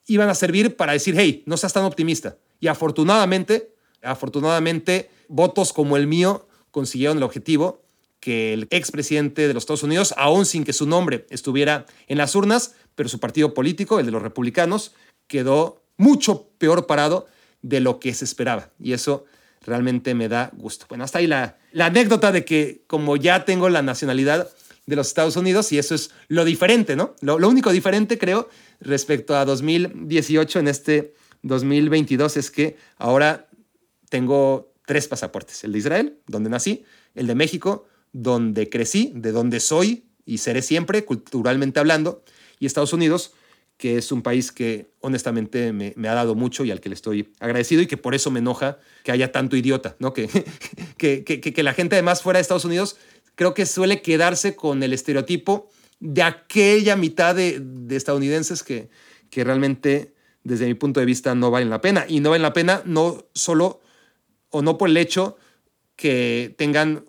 iban a servir para decir, hey, no seas tan optimista. Y afortunadamente, afortunadamente, votos como el mío consiguieron el objetivo que el expresidente de los Estados Unidos, aún sin que su nombre estuviera en las urnas, pero su partido político, el de los republicanos, quedó mucho peor parado de lo que se esperaba. Y eso realmente me da gusto. Bueno, hasta ahí la, la anécdota de que como ya tengo la nacionalidad, de los Estados Unidos y eso es lo diferente, ¿no? Lo, único diferente, creo, respecto a 2018 en este 2022 es que ahora tengo tres pasaportes. El de Israel, donde nací, el de México, donde crecí, de donde soy y seré siempre, culturalmente hablando, y Estados Unidos, que es un país que honestamente me, ha dado mucho y al que le estoy agradecido y que por eso me enoja que haya tanto idiota, ¿no? Que, que, que, que la gente además fuera de Estados Unidos creo que suele quedarse con el estereotipo de aquella mitad de, estadounidenses que, que realmente, desde mi punto de vista, no valen la pena. Y no valen la pena no solo o no por el hecho que tengan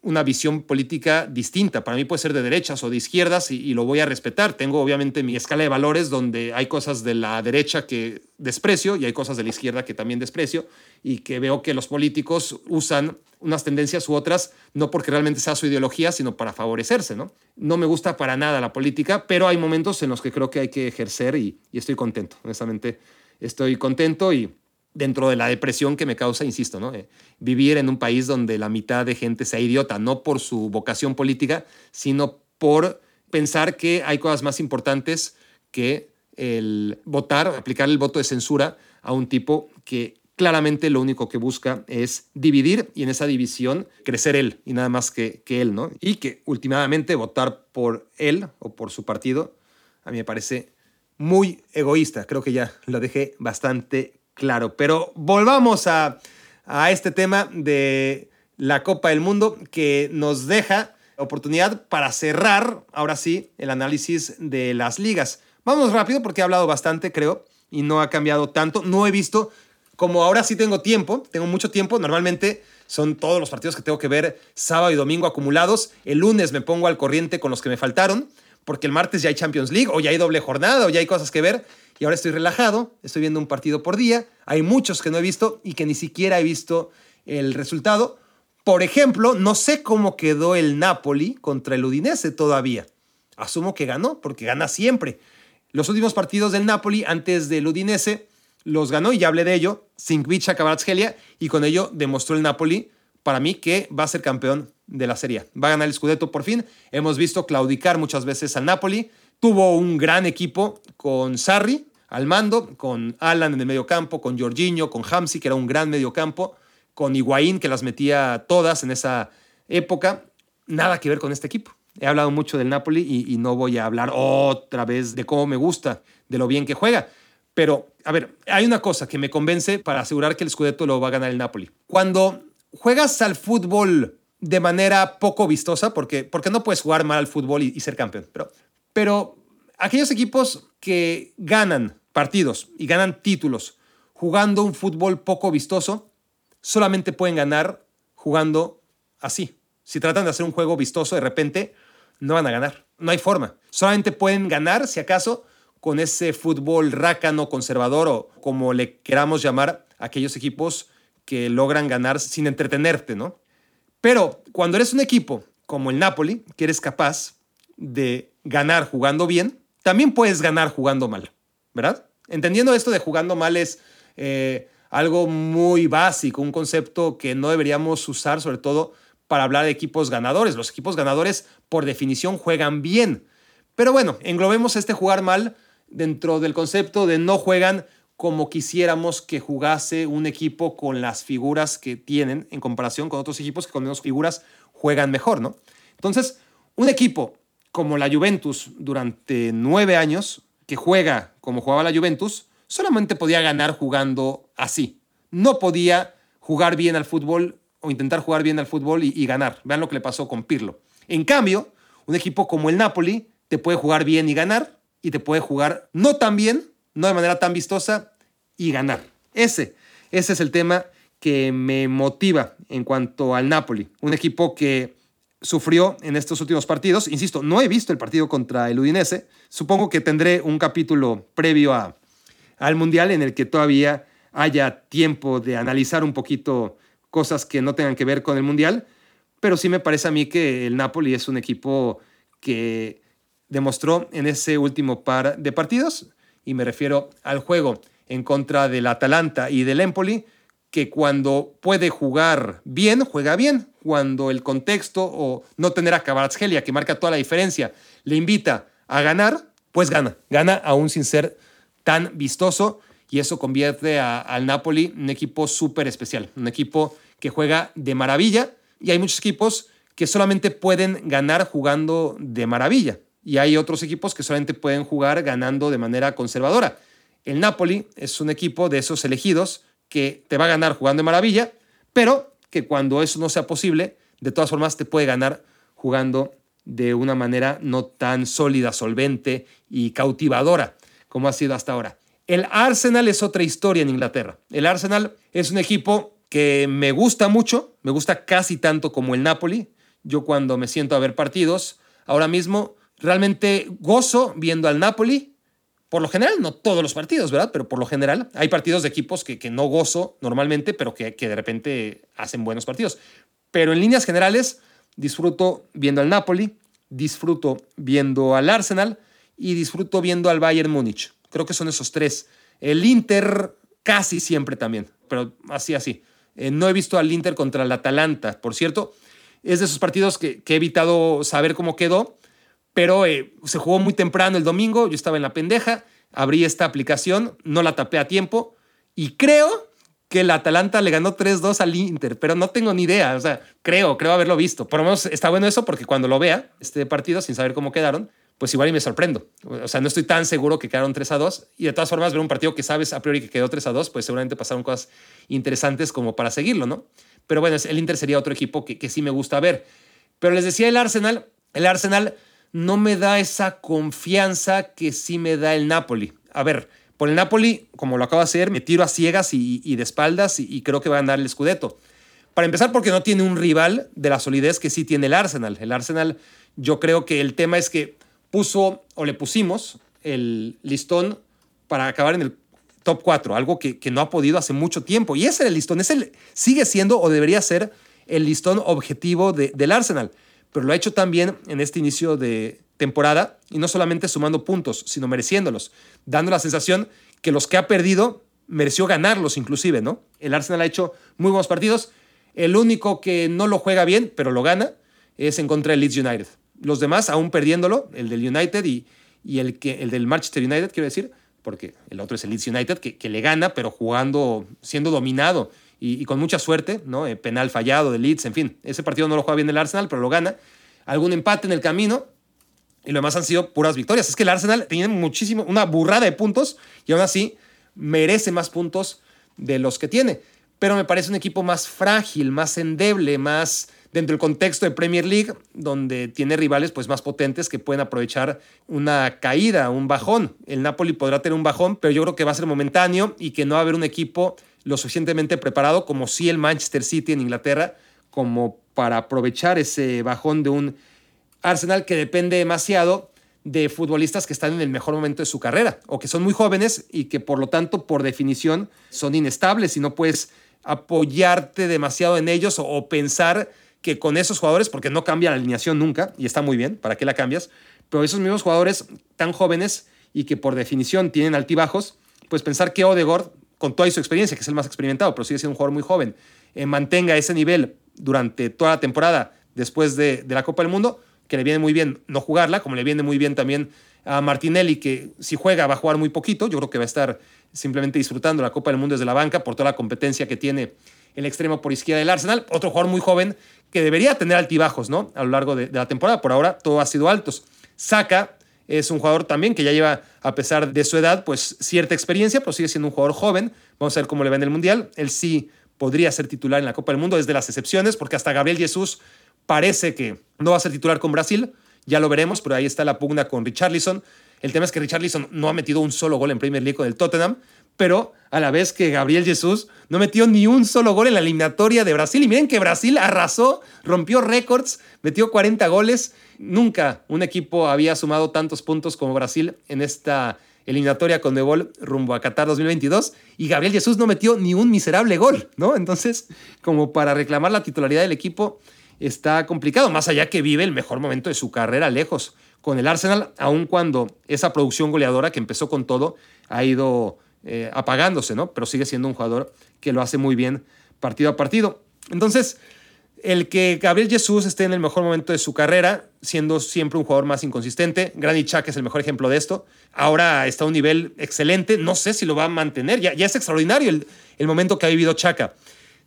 una visión política distinta. Para mí puede ser de derechas o de izquierdas y, lo voy a respetar. Tengo obviamente mi escala de valores donde hay cosas de la derecha que desprecio y hay cosas de la izquierda que también desprecio y que veo que los políticos usan unas tendencias u otras no porque realmente sea su ideología, sino para favorecerse. No, no me gusta para nada la política, pero hay momentos en los que creo que hay que ejercer y, y estoy contento. Honestamente, estoy contento y dentro de la depresión que me causa, insisto, ¿no? Eh, vivir en un país donde la mitad de gente sea idiota, no por su vocación política, sino por pensar que hay cosas más importantes que el votar, aplicar el voto de censura a un tipo que claramente lo único que busca es dividir y en esa división crecer él y nada más que, que él, ¿no? Y que últimamente votar por él o por su partido a mí me parece muy egoísta. Creo que ya lo dejé bastante claro. Pero volvamos a, este tema de la Copa del Mundo que nos deja oportunidad para cerrar, ahora sí, el análisis de las ligas. Vamos rápido porque he hablado bastante, creo, y no ha cambiado tanto. No he visto, como ahora sí tengo tiempo, tengo mucho tiempo, normalmente son todos los partidos que tengo que ver sábado y domingo acumulados. El lunes me pongo al corriente con los que me faltaron, porque el martes ya hay Champions League, o ya hay doble jornada, o ya hay cosas que ver y ahora estoy relajado, estoy viendo un partido por día. Hay muchos que no he visto y que ni siquiera he visto el resultado Por ejemplo, no sé cómo quedó el Napoli contra el Udinese todavía. Asumo que ganó, porque gana siempre. Los últimos partidos del Napoli antes del Udinese los ganó, y ya hablé de ello, Sinkvicha Kvaratskhelia, y con ello demostró el Napoli, para mí, que va a ser campeón de la Serie. Va a ganar el Scudetto por fin. Hemos visto claudicar muchas veces al Napoli. Tuvo un gran equipo con Sarri al mando, con Alan en el medio campo, con Jorginho, con Hamsi, que era un gran medio campo con Higuaín, que las metía todas en esa época. Nada que ver con este equipo. He hablado mucho del Napoli y, no voy a hablar otra vez de cómo me gusta, de lo bien que juega. Pero, a ver, hay una cosa que me convence para asegurar que el Scudetto lo va a ganar el Napoli. Cuando juegas al fútbol de manera poco vistosa, porque, porque no puedes jugar mal al fútbol y, ser campeón, pero, pero aquellos equipos que ganan partidos y ganan títulos jugando un fútbol poco vistoso, solamente pueden ganar jugando así. Si tratan de hacer un juego vistoso, de repente no van a ganar. No hay forma. Solamente pueden ganar, si acaso, con ese fútbol rácano, conservador o como le queramos llamar aquellos equipos que logran ganar sin entretenerte, ¿no? Pero cuando eres un equipo como el Napoli, que eres capaz de ganar jugando bien, también puedes ganar jugando mal, ¿verdad? Entendiendo esto de jugando mal es eh, algo muy básico, un concepto que no deberíamos usar sobre todo para hablar de equipos ganadores. Los equipos ganadores por definición juegan bien. Pero bueno, englobemos este jugar mal dentro del concepto de no juegan como quisiéramos que jugase un equipo con las figuras que tienen en comparación con otros equipos que con menos figuras juegan mejor, ¿no? Entonces, un equipo como la Juventus durante nueve años, que juega como jugaba la Juventus, solamente podía ganar jugando así. No podía jugar bien al fútbol o intentar jugar bien al fútbol y, ganar. Vean lo que le pasó con Pirlo. En cambio, un equipo como el Napoli te puede jugar bien y ganar y te puede jugar no tan bien, no de manera tan vistosa y ganar. Ese, ese es el tema que me motiva en cuanto al Napoli. Un equipo que sufrió en estos últimos partidos. Insisto, no he visto el partido contra el Udinese. Supongo que tendré un capítulo previo a, al Mundial en el que todavía haya tiempo de analizar un poquito cosas que no tengan que ver con el Mundial, pero sí me parece a mí que el Napoli es un equipo que demostró en ese último par de partidos, y me refiero al juego en contra del Atalanta y del Empoli, que cuando puede jugar bien, juega bien. Cuando el contexto o no tener a Kvaratskhelia, que marca toda la diferencia, le invita a ganar, pues gana. Gana aún sin ser tan vistoso y eso convierte al Napoli en un equipo súper especial, un equipo que juega de maravilla y hay muchos equipos que solamente pueden ganar jugando de maravilla y hay otros equipos que solamente pueden jugar ganando de manera conservadora. El Napoli es un equipo de esos elegidos que te va a ganar jugando de maravilla, pero que cuando eso no sea posible, de todas formas te puede ganar jugando de una manera no tan sólida, solvente y cautivadora como ha sido hasta ahora. El Arsenal es otra historia en Inglaterra. El Arsenal es un equipo que me gusta mucho, me gusta casi tanto como el Napoli. Yo cuando me siento a ver partidos, ahora mismo realmente gozo viendo al Napoli. Por lo general, no todos los partidos, ¿verdad? Pero por lo general, hay partidos de equipos que, que no gozo normalmente, pero que, que de repente hacen buenos partidos. Pero en líneas generales, disfruto viendo al Napoli, disfruto viendo al Arsenal y disfruto viendo al Bayern Múnich. Creo que son esos tres. El Inter casi siempre también, pero así, así. Eh, no he visto al Inter contra el Atalanta, por cierto. Es de esos partidos que, he evitado saber cómo quedó, pero eh, se jugó muy temprano el domingo, yo estaba en la pendeja, abrí esta aplicación, no la tapé a tiempo y creo que el Atalanta le ganó 3-2 al Inter, pero no tengo ni idea, o sea, creo, creo haberlo visto. Por lo menos está bueno eso porque cuando lo vea, este partido, sin saber cómo quedaron, pues igual me sorprendo. O sea, no estoy tan seguro que quedaron 3 a 2. Y de todas formas, ver un partido que sabes a priori que quedó 3 a 2, pues seguramente pasaron cosas interesantes como para seguirlo, ¿no? Pero bueno, el Inter sería otro equipo que, que sí me gusta ver. Pero les decía el Arsenal, el Arsenal no me da esa confianza que sí me da el Napoli. A ver, por el Napoli, como lo acabo de hacer, me tiro a ciegas y, de espaldas y, creo que va a ganar el Scudetto. Para empezar, porque no tiene un rival de la solidez que sí tiene el Arsenal. El Arsenal, yo creo que el tema es que puso o le pusimos el listón para acabar en el top 4, algo que, no ha podido hace mucho tiempo. Y ese es el listón, sigue siendo o debería ser el listón objetivo del Arsenal, pero lo ha hecho también en este inicio de temporada y no solamente sumando puntos, sino mereciéndolos, dando la sensación que los que ha perdido mereció ganarlos inclusive, ¿no? El Arsenal ha hecho muy buenos partidos, el único que no lo juega bien, pero lo gana, es en contra del Leeds United. Los demás, aún perdiéndolo, el del United y, el, que, el del Manchester United, quiero decir, porque el otro es el Leeds United, que, que le gana, pero jugando, siendo dominado y, con mucha suerte, ¿no? Eh, penal fallado de Leeds, en fin, ese partido no lo juega bien el Arsenal, pero lo gana. Algún empate en el camino y lo demás han sido puras victorias. Es que el Arsenal tiene muchísimo, una burrada de puntos y aún así merece más puntos de los que tiene. Pero me parece un equipo más frágil, más endeble, más dentro del contexto de Premier League, donde tiene rivales pues, más potentes que pueden aprovechar una caída, un bajón. El Napoli podrá tener un bajón, pero yo creo que va a ser momentáneo y que no va a haber un equipo lo suficientemente preparado como si el Manchester City en Inglaterra, como para aprovechar ese bajón de un Arsenal que depende demasiado de futbolistas que están en el mejor momento de su carrera o que son muy jóvenes y que por lo tanto por definición son inestables y no puedes apoyarte demasiado en ellos o, pensar que con esos jugadores, porque no cambia la alineación nunca y está muy bien, ¿para qué la cambias? Pero esos mismos jugadores tan jóvenes y que por definición tienen altibajos, pues pensar que Odegaard con toda su experiencia, que es el más experimentado, pero sigue siendo un jugador muy joven, eh, mantenga ese nivel durante toda la temporada después de, la Copa del Mundo, que le viene muy bien no jugarla, como le viene muy bien también a Martinelli, que si juega va a jugar muy poquito, yo creo que va a estar simplemente disfrutando la Copa del Mundo desde la banca por toda la competencia que tiene el extremo por izquierda del Arsenal, otro jugador muy joven que debería tener altibajos, ¿no? A lo largo de, la temporada, por ahora todo ha sido altos. Saca es un jugador también que ya lleva, a pesar de su edad, pues cierta experiencia, pero sigue siendo un jugador joven. Vamos a ver cómo le va en el Mundial. Él sí podría ser titular en la Copa del Mundo, es de las excepciones, porque hasta Gabriel Jesús parece que no va a ser titular con Brasil. Ya lo veremos, pero ahí está la pugna con Richarlison. El tema es que Richarlison no ha metido un solo gol en Premier League con el Tottenham, pero a la vez que Gabriel Jesús no metió ni un solo gol en la eliminatoria de Brasil. Y miren que Brasil arrasó, rompió récords, metió 40 goles. Nunca un equipo había sumado tantos puntos como Brasil en esta eliminatoria con Debol rumbo a Qatar 2022 y Gabriel Jesús no metió ni un miserable gol, ¿no? Entonces, como para reclamar la titularidad del equipo está complicado, más allá que vive el mejor momento de su carrera lejos con el Arsenal, aun cuando esa producción goleadora que empezó con todo ha ido eh, apagándose, ¿no? Pero sigue siendo un jugador que lo hace muy bien partido a partido. Entonces, el que Gabriel Jesús esté en el mejor momento de su carrera, siendo siempre un jugador más inconsistente, Granit Xhaka es el mejor ejemplo de esto. Ahora está a un nivel excelente, no sé si lo va a mantener, ya, es extraordinario el, momento que ha vivido Chaka.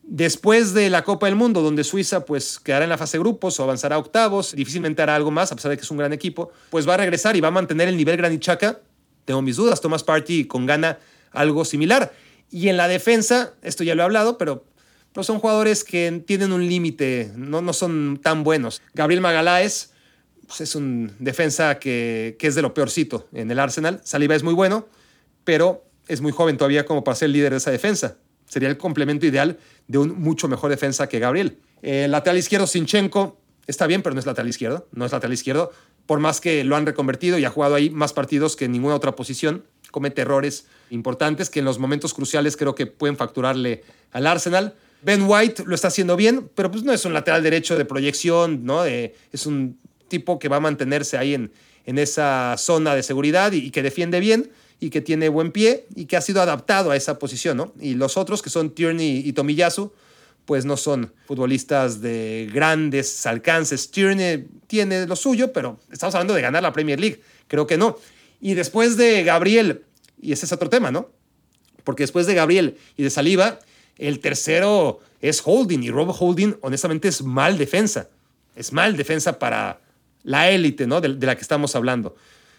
Después de la Copa del Mundo, donde Suiza pues quedará en la fase de grupos o avanzará a octavos, difícilmente hará algo más, a pesar de que es un gran equipo, pues va a regresar y va a mantener el nivel Granit Xhaka. Tengo mis dudas, Thomas Party con gana algo similar. Y en la defensa, esto ya lo he hablado, pero no son jugadores que tienen un límite, no, no son tan buenos. Gabriel Magaláes pues es un defensa que, que, es de lo peorcito en el Arsenal. Saliba es muy bueno, pero es muy joven todavía como para ser líder de esa defensa. Sería el complemento ideal de un mucho mejor defensa que Gabriel. El lateral izquierdo, Sinchenko, está bien, pero no es lateral izquierdo. No es lateral izquierdo. Por más que lo han reconvertido y ha jugado ahí más partidos que en ninguna otra posición, comete errores importantes que en los momentos cruciales creo que pueden facturarle al Arsenal. Ben White lo está haciendo bien, pero pues no es un lateral derecho de proyección, ¿no? es un tipo que va a mantenerse ahí en, en esa zona de seguridad y, que defiende bien y que tiene buen pie y que ha sido adaptado a esa posición, ¿no? Y los otros que son Tierney y Tomiyasu, pues no son futbolistas de grandes alcances. Tierney tiene lo suyo, pero estamos hablando de ganar la Premier League. Creo que no. Y después de Gabriel, y ese es otro tema, ¿no? Porque después de Gabriel y de Saliba, el tercero es Holding. Y Rob Holding, honestamente, es mal defensa. Es mal defensa para la élite, ¿no? De, la que estamos hablando.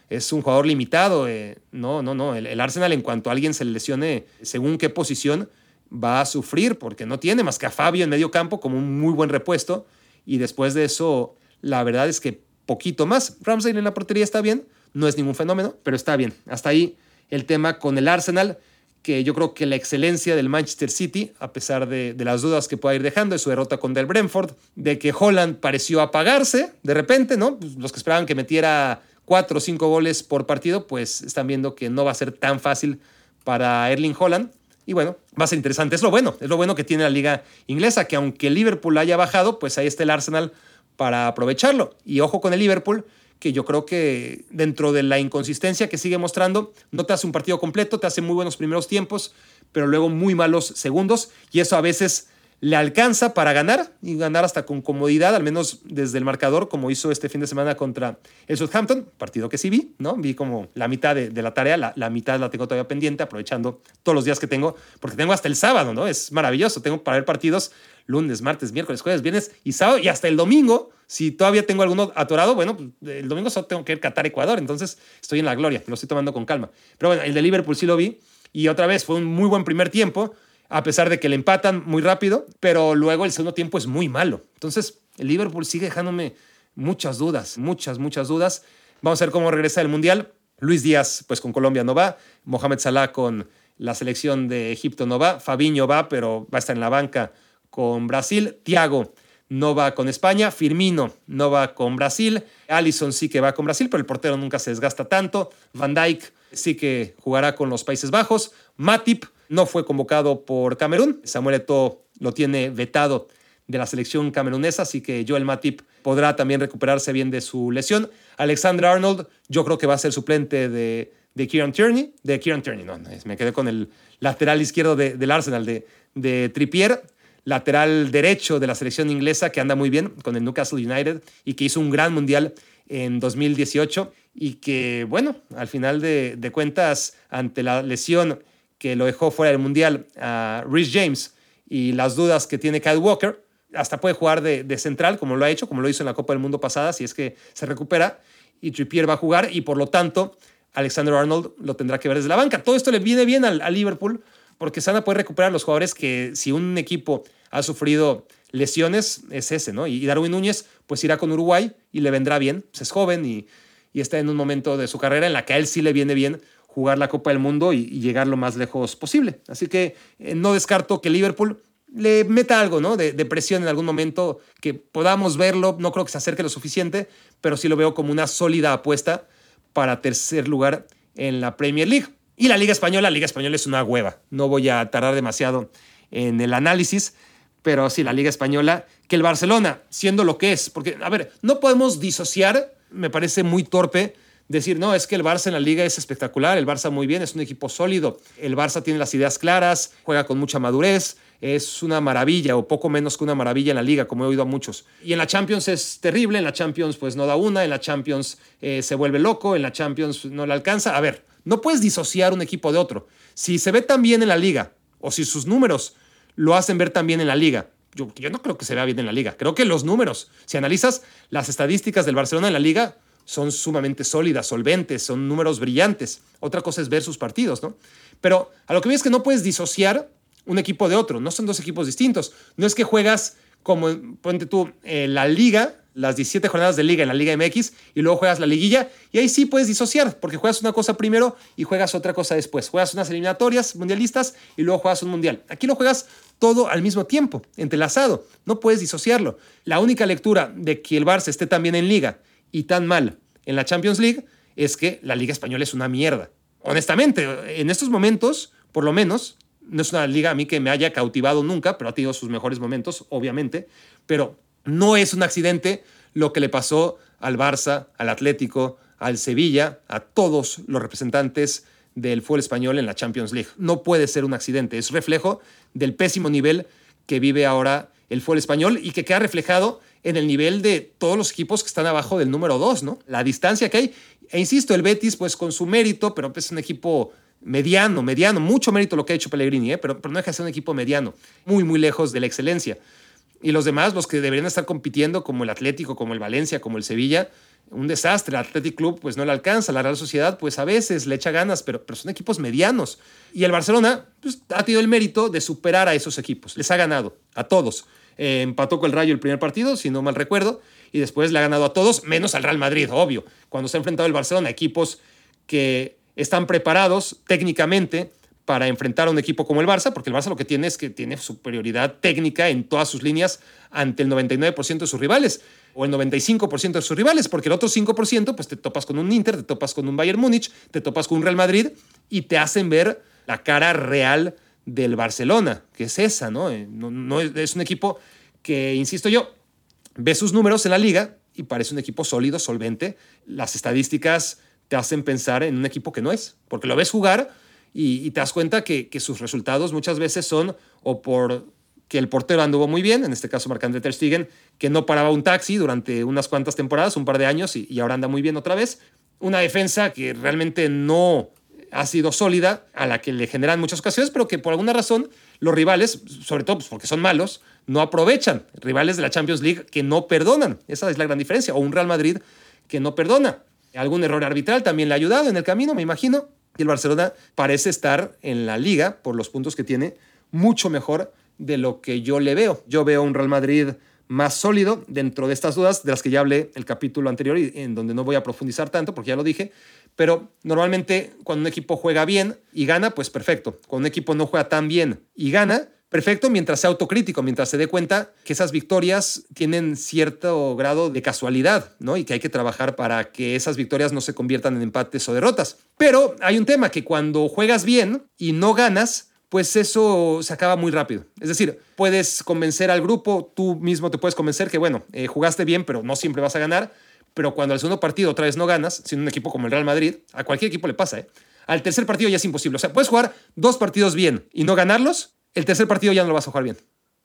Es un jugador limitado. Eh, no, no, no. El, Arsenal, en cuanto a alguien se lesione según qué posición, va a sufrir porque no tiene más que a Fabio en medio campo como un muy buen repuesto. Y después de eso, la verdad es que poquito más. Ramsey en la portería está bien. No es ningún fenómeno, pero está bien. Hasta ahí el tema con el Arsenal, que yo creo que la excelencia del Manchester City, a pesar de, las dudas que pueda ir dejando de su derrota con Del Brentford, de que Holland pareció apagarse de repente, ¿no? Pues, los que esperaban que metiera cuatro o cinco goles por partido, pues están viendo que no va a ser tan fácil para Erling Holland. Y bueno, va a ser interesante. Es lo bueno, es lo bueno que tiene la liga inglesa, que aunque Liverpool haya bajado, pues ahí está el Arsenal para aprovecharlo. Y ojo con el Liverpool, que yo creo que dentro de la inconsistencia que sigue mostrando, no te hace un partido completo, te hace muy buenos primeros tiempos, pero luego muy malos segundos. Y eso a veces le alcanza para ganar y ganar hasta con comodidad, al menos desde el marcador, como hizo este fin de semana contra el Southampton, partido que sí vi, ¿no? Vi como la mitad de, la tarea, la, mitad la tengo todavía pendiente, aprovechando todos los días que tengo, porque tengo hasta el sábado, ¿no? Es maravilloso, tengo para ver partidos lunes, martes, miércoles, jueves, viernes y sábado y hasta el domingo. Si todavía tengo alguno atorado, bueno, pues, el domingo solo tengo que ir a Qatar, Ecuador, entonces estoy en la gloria, lo estoy tomando con calma. Pero bueno, el de Liverpool sí lo vi y otra vez fue un muy buen primer tiempo a pesar de que le empatan muy rápido, pero luego el segundo tiempo es muy malo. Entonces, el Liverpool sigue dejándome muchas dudas, muchas, muchas dudas. Vamos a ver cómo regresa el Mundial. Luis Díaz, pues con Colombia no va. Mohamed Salah con la selección de Egipto no va. Fabiño va, pero va a estar en la banca con Brasil. Thiago no va con España. Firmino no va con Brasil. Allison sí que va con Brasil, pero el portero nunca se desgasta tanto. Van Dijk sí que jugará con los Países Bajos. Matip no fue convocado por Camerún. Samuel Eto'o lo tiene vetado de la selección camerunesa, así que Joel Matip podrá también recuperarse bien de su lesión. Alexander Arnold, yo creo que va a ser suplente de, de Kieran Tierney, de no, me quedé con el lateral izquierdo del Arsenal, de, de Trippier, lateral derecho de la selección inglesa que anda muy bien con el Newcastle United y que hizo un gran mundial en 2018 y que, bueno, al final de, cuentas, ante la lesión que lo dejó fuera del Mundial a Rhys James y las dudas que tiene Kyle Walker, hasta puede jugar de, central, como lo ha hecho, como lo hizo en la Copa del Mundo pasada, si es que se recupera, y Trippier va a jugar, y por lo tanto, Alexander Arnold lo tendrá que ver desde la banca. Todo esto le viene bien al, Liverpool, porque se van a recuperar los jugadores que si un equipo ha sufrido lesiones, es ese, ¿no? Y, Darwin Núñez, pues irá con Uruguay y le vendrá bien, pues es joven y, y está en un momento de su carrera en la que a él sí le viene bien jugar la Copa del Mundo y, llegar lo más lejos posible. Así que eh, no descarto que Liverpool le meta algo ¿no? De, presión en algún momento, que podamos verlo. No creo que se acerque lo suficiente, pero sí lo veo como una sólida apuesta para tercer lugar en la Premier League. Y la Liga Española, la Liga Española es una hueva. No voy a tardar demasiado en el análisis, pero sí, la Liga Española, que el Barcelona, siendo lo que es, porque, a ver, no podemos disociar, me parece muy torpe, decir, no, es que el Barça en la liga es espectacular, el Barça muy bien, es un equipo sólido, el Barça tiene las ideas claras, juega con mucha madurez, es una maravilla o poco menos que una maravilla en la liga, como he oído a muchos. Y en la Champions es terrible, en la Champions pues no da una, en la Champions eh, se vuelve loco, en la Champions no le alcanza. A ver, no puedes disociar un equipo de otro. Si se ve tan bien en la liga o si sus números lo hacen ver tan bien en la liga, yo, no creo que se vea bien en la liga, creo que los números, si analizas las estadísticas del Barcelona en la liga, son sumamente sólidas, solventes, son números brillantes. Otra cosa es ver sus partidos, ¿no? Pero a lo que veo es que no puedes disociar un equipo de otro, no son dos equipos distintos. No es que juegas como, ponte tú, eh, la liga, las 17 jornadas de liga en la Liga MX y luego juegas la liguilla y ahí sí puedes disociar porque juegas una cosa primero y juegas otra cosa después. Juegas unas eliminatorias mundialistas y luego juegas un mundial. Aquí lo juegas todo al mismo tiempo, entrelazado. No puedes disociarlo. La única lectura de que el Barça esté también en liga y tan mal en la Champions League es que la Liga Española es una mierda. Honestamente, en estos momentos, por lo menos, no es una liga a mí que me haya cautivado nunca, pero ha tenido sus mejores momentos, obviamente, pero no es un accidente lo que le pasó al Barça, al Atlético, al Sevilla, a todos los representantes del fútbol español en la Champions League. No puede ser un accidente, es reflejo del pésimo nivel que vive ahora el fútbol español y que queda reflejado en el nivel de todos los equipos que están abajo del número 2, ¿no? La distancia que hay. E insisto, el Betis, pues con su mérito, pero pues, es un equipo mediano, mediano, mucho mérito lo que ha hecho Pellegrini, ¿eh? pero, pero no deja de ser un equipo mediano, muy, muy lejos de la excelencia. Y los demás, los que deberían estar compitiendo, como el Atlético, como el Valencia, como el Sevilla, un desastre. El Athletic Club, pues no le alcanza. La Real Sociedad, pues a veces le echa ganas, pero, pero son equipos medianos. Y el Barcelona, pues ha tenido el mérito de superar a esos equipos. Les ha ganado, a todos. Eh, empató con el Rayo el primer partido, si no mal recuerdo, y después le ha ganado a todos, menos al Real Madrid, obvio. Cuando se ha enfrentado el Barcelona, equipos que están preparados técnicamente para enfrentar a un equipo como el Barça, porque el Barça lo que tiene es que tiene superioridad técnica en todas sus líneas ante el 99% de sus rivales o el 95% de sus rivales, porque el otro 5% pues te topas con un Inter, te topas con un Bayern Múnich, te topas con un Real Madrid y te hacen ver la cara real del Barcelona, que es esa, ¿no? Eh, no, es, un equipo que, insisto yo, ve sus números en la liga y parece un equipo sólido, solvente. Las estadísticas te hacen pensar en un equipo que no es, porque lo ves jugar y, te das cuenta que, sus resultados muchas veces son o por que el portero anduvo muy bien, en este caso Marc-André Ter Stegen, que no paraba un taxi durante unas cuantas temporadas, un par de años, y ahora anda muy bien otra vez. Una defensa que realmente no ha sido sólida, a la que le generan muchas ocasiones, pero que por alguna razón los rivales, sobre todo pues, porque son malos, no aprovechan. Rivales de la Champions League que no perdonan. Esa es la gran diferencia. O un Real Madrid que no perdona. Algún error arbitral también le ha ayudado en el camino, me imagino. Y el Barcelona parece estar en la liga, por los puntos que tiene, mucho mejor de lo que yo le veo. Yo veo un Real Madrid más sólido dentro de estas dudas de las que ya hablé el capítulo anterior y en donde no voy a profundizar tanto porque ya lo dije, pero normalmente cuando un equipo juega bien y gana, pues perfecto. Cuando un equipo no juega tan bien y gana, perfecto mientras sea autocrítico, mientras se dé cuenta que esas victorias tienen cierto grado de casualidad, ¿no? Y que hay que trabajar para que esas victorias no se conviertan en empates o derrotas. Pero hay un tema que cuando juegas bien y no ganas, pues eso se acaba muy rápido. Es decir, puedes convencer al grupo, tú mismo te puedes convencer que, bueno, eh, jugaste bien, pero no siempre vas a ganar pero cuando al segundo partido otra vez no ganas, siendo un equipo como el Real Madrid, a cualquier equipo le pasa, ¿eh? Al tercer partido ya es imposible. O sea, puedes jugar dos partidos bien y no ganarlos, el tercer partido ya no lo vas a jugar bien.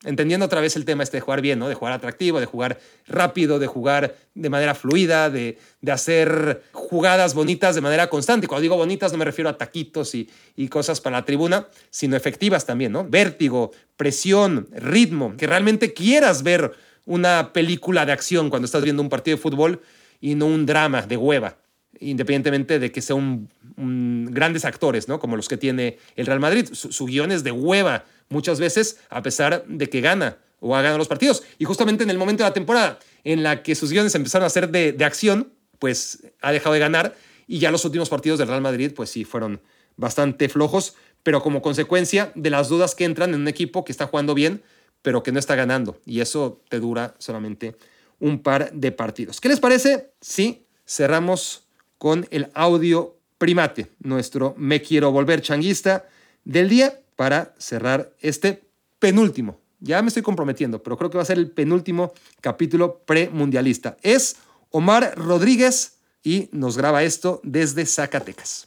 Entendiendo otra vez el tema este de jugar bien, ¿no? De jugar atractivo, de jugar rápido, de jugar de manera fluida, de, de hacer jugadas bonitas de manera constante. Cuando digo bonitas no me refiero a taquitos y, y cosas para la tribuna, sino efectivas también, ¿no? Vértigo, presión, ritmo, que realmente quieras ver una película de acción cuando estás viendo un partido de fútbol y no un drama de hueva, independientemente de que sean grandes actores, ¿no? Como los que tiene el Real Madrid. Su, guion es de hueva muchas veces, a pesar de que gana o ha ganado los partidos. Y justamente en el momento de la temporada en la que sus guiones empezaron a ser de, de acción, pues ha dejado de ganar y ya los últimos partidos del Real Madrid, pues sí, fueron bastante flojos, pero como consecuencia de las dudas que entran en un equipo que está jugando bien, pero que no está ganando. Y eso te dura solamente un par de partidos. ¿Qué les parece? Sí, cerramos con el audio primate, nuestro Me Quiero Volver Changuista del día para cerrar este penúltimo. Ya me estoy comprometiendo, pero creo que va a ser el penúltimo capítulo premundialista. Es Omar Rodríguez y nos graba esto desde Zacatecas.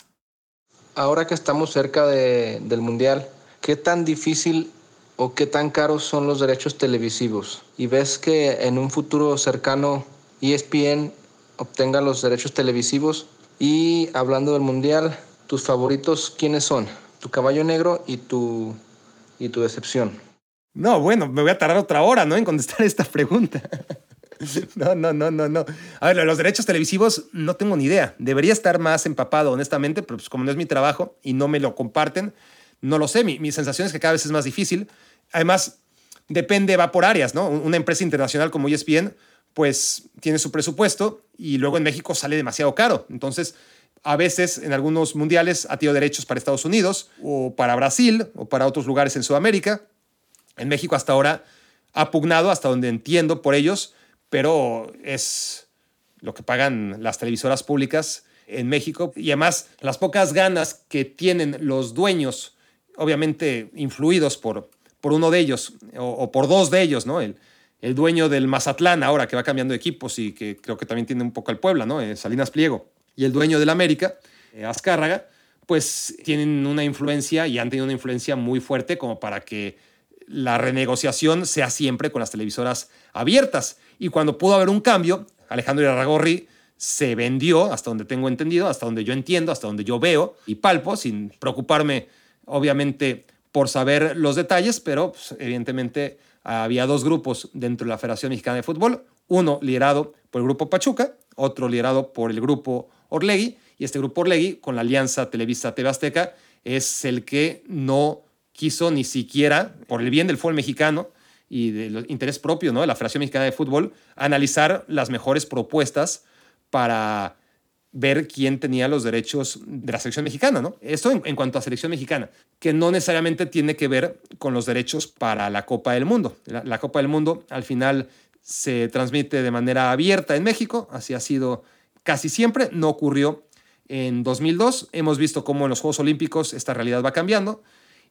Ahora que estamos cerca del Mundial, ¿qué tan difícil o qué tan caros son los derechos televisivos y ves que en un futuro cercano ESPN obtenga los derechos televisivos y hablando del mundial, tus favoritos quiénes son? Tu caballo negro y tu y tu decepción.
No, bueno, me voy a tardar otra hora, ¿no? En contestar esta pregunta. No, no, no, no, no. A ver, los derechos televisivos no tengo ni idea. Debería estar más empapado, honestamente, pero pues como no es mi trabajo y no me lo comparten, no lo sé. Mi, mi sensación es que cada vez es más difícil. Además, depende, va por áreas, ¿no? Una empresa internacional como ESPN, pues tiene su presupuesto y luego en México sale demasiado caro. Entonces, a veces en algunos mundiales ha tenido derechos para Estados Unidos o para Brasil o para otros lugares en Sudamérica. En México hasta ahora ha pugnado, hasta donde entiendo por ellos, pero es lo que pagan las televisoras públicas en México y además las pocas ganas que tienen los dueños, obviamente influidos por por uno de ellos o, por dos de ellos, ¿no? El, el, dueño del Mazatlán ahora que va cambiando equipos y que creo que también tiene un poco el Puebla, ¿no? Eh, Salinas Pliego. Y el dueño del América, eh, Azcárraga, pues tienen una influencia y han tenido una influencia muy fuerte como para que la renegociación sea siempre con las televisoras abiertas. Y cuando pudo haber un cambio, Alejandro Irarragorri se vendió, hasta donde tengo entendido, hasta donde yo entiendo, hasta donde yo veo y palpo, sin preocuparme, obviamente, por saber los detalles, pero pues, evidentemente había dos grupos dentro de la Federación Mexicana de Fútbol, uno liderado por el grupo Pachuca, otro liderado por el grupo Orlegui, y este grupo Orlegui, con la alianza Televisa TV Azteca, es el que no quiso ni siquiera, por el bien del fútbol mexicano y del interés propio ¿no? de la Federación Mexicana de Fútbol, analizar las mejores propuestas para ver quién tenía los derechos de la selección mexicana, ¿no? Esto en, cuanto a selección mexicana, que no necesariamente tiene que ver con los derechos para la Copa del Mundo. La, Copa del Mundo al final se transmite de manera abierta en México, así ha sido casi siempre, no ocurrió en 2002. Hemos visto cómo en los Juegos Olímpicos esta realidad va cambiando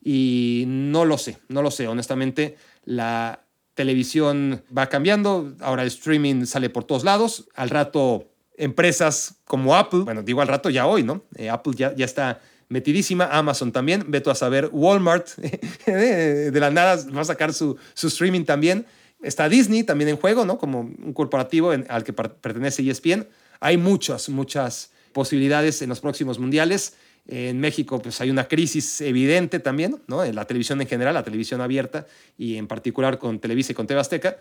y no lo sé, no lo sé, honestamente, la televisión va cambiando, ahora el streaming sale por todos lados, al rato empresas como Apple, bueno, digo al rato ya hoy, ¿no? Eh, Apple ya, ya está metidísima, Amazon también, veto a saber, Walmart de la nada va a sacar su, su streaming también, está Disney también en juego, ¿no? Como un corporativo al que pertenece ESPN, hay muchas, muchas posibilidades en los próximos mundiales. En México pues hay una crisis evidente también, ¿no? En la televisión en general, la televisión abierta y en particular con Televisa y con TV Azteca.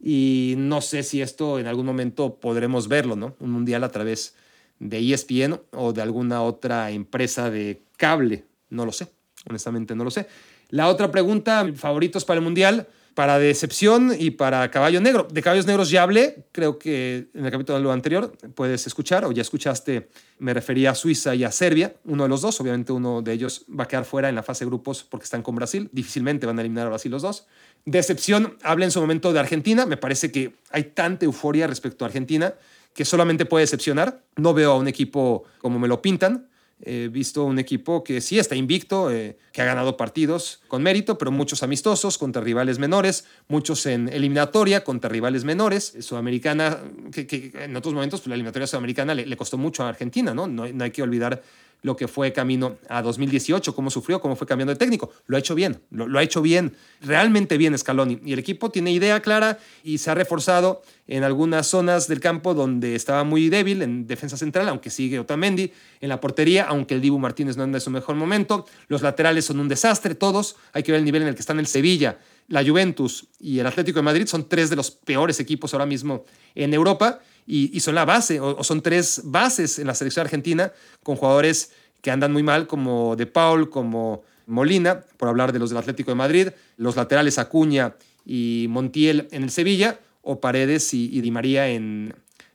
Y no sé si esto en algún momento podremos verlo, ¿no? Un mundial a través de ESPN o de alguna otra empresa de cable. No lo sé, honestamente no lo sé. La otra pregunta, favoritos para el mundial para Decepción y para Caballo Negro. De Caballos Negros ya hablé, creo que en el capítulo anterior puedes escuchar o ya escuchaste, me refería a Suiza y a Serbia, uno de los dos, obviamente uno de ellos va a quedar fuera en la fase de grupos porque están con Brasil, difícilmente van a eliminar a Brasil los dos. Decepción, hablé en su momento de Argentina, me parece que hay tanta euforia respecto a Argentina que solamente puede decepcionar, no veo a un equipo como me lo pintan, He visto un equipo que sí está invicto, eh, que ha ganado partidos con mérito, pero muchos amistosos contra rivales menores, muchos en eliminatoria contra rivales menores. Sudamericana, que, en otros momentos pues, la eliminatoria sudamericana le, costó mucho a Argentina, ¿no? ¿no? No hay que olvidar lo que fue camino a 2018, cómo sufrió, cómo fue cambiando de técnico. Lo ha hecho bien, lo, ha hecho bien, realmente bien Scaloni. Y el equipo tiene idea clara y se ha reforzado en algunas zonas del campo donde estaba muy débil, en defensa central, aunque sigue Otamendi, en la portería, aunque el Dibu Martínez no anda en su mejor momento. Los laterales son un desastre, todos. Hay que ver el nivel en el que están el Sevilla, la Juventus y el Atlético de Madrid. Son tres de los peores equipos ahora mismo en Europa y, son la base, o, son tres bases en la selección argentina con jugadores que andan muy mal, como De Paul, como Molina, por hablar de los del Atlético de Madrid, los laterales Acuña y Montiel en el Sevilla, o Paredes y, Di María en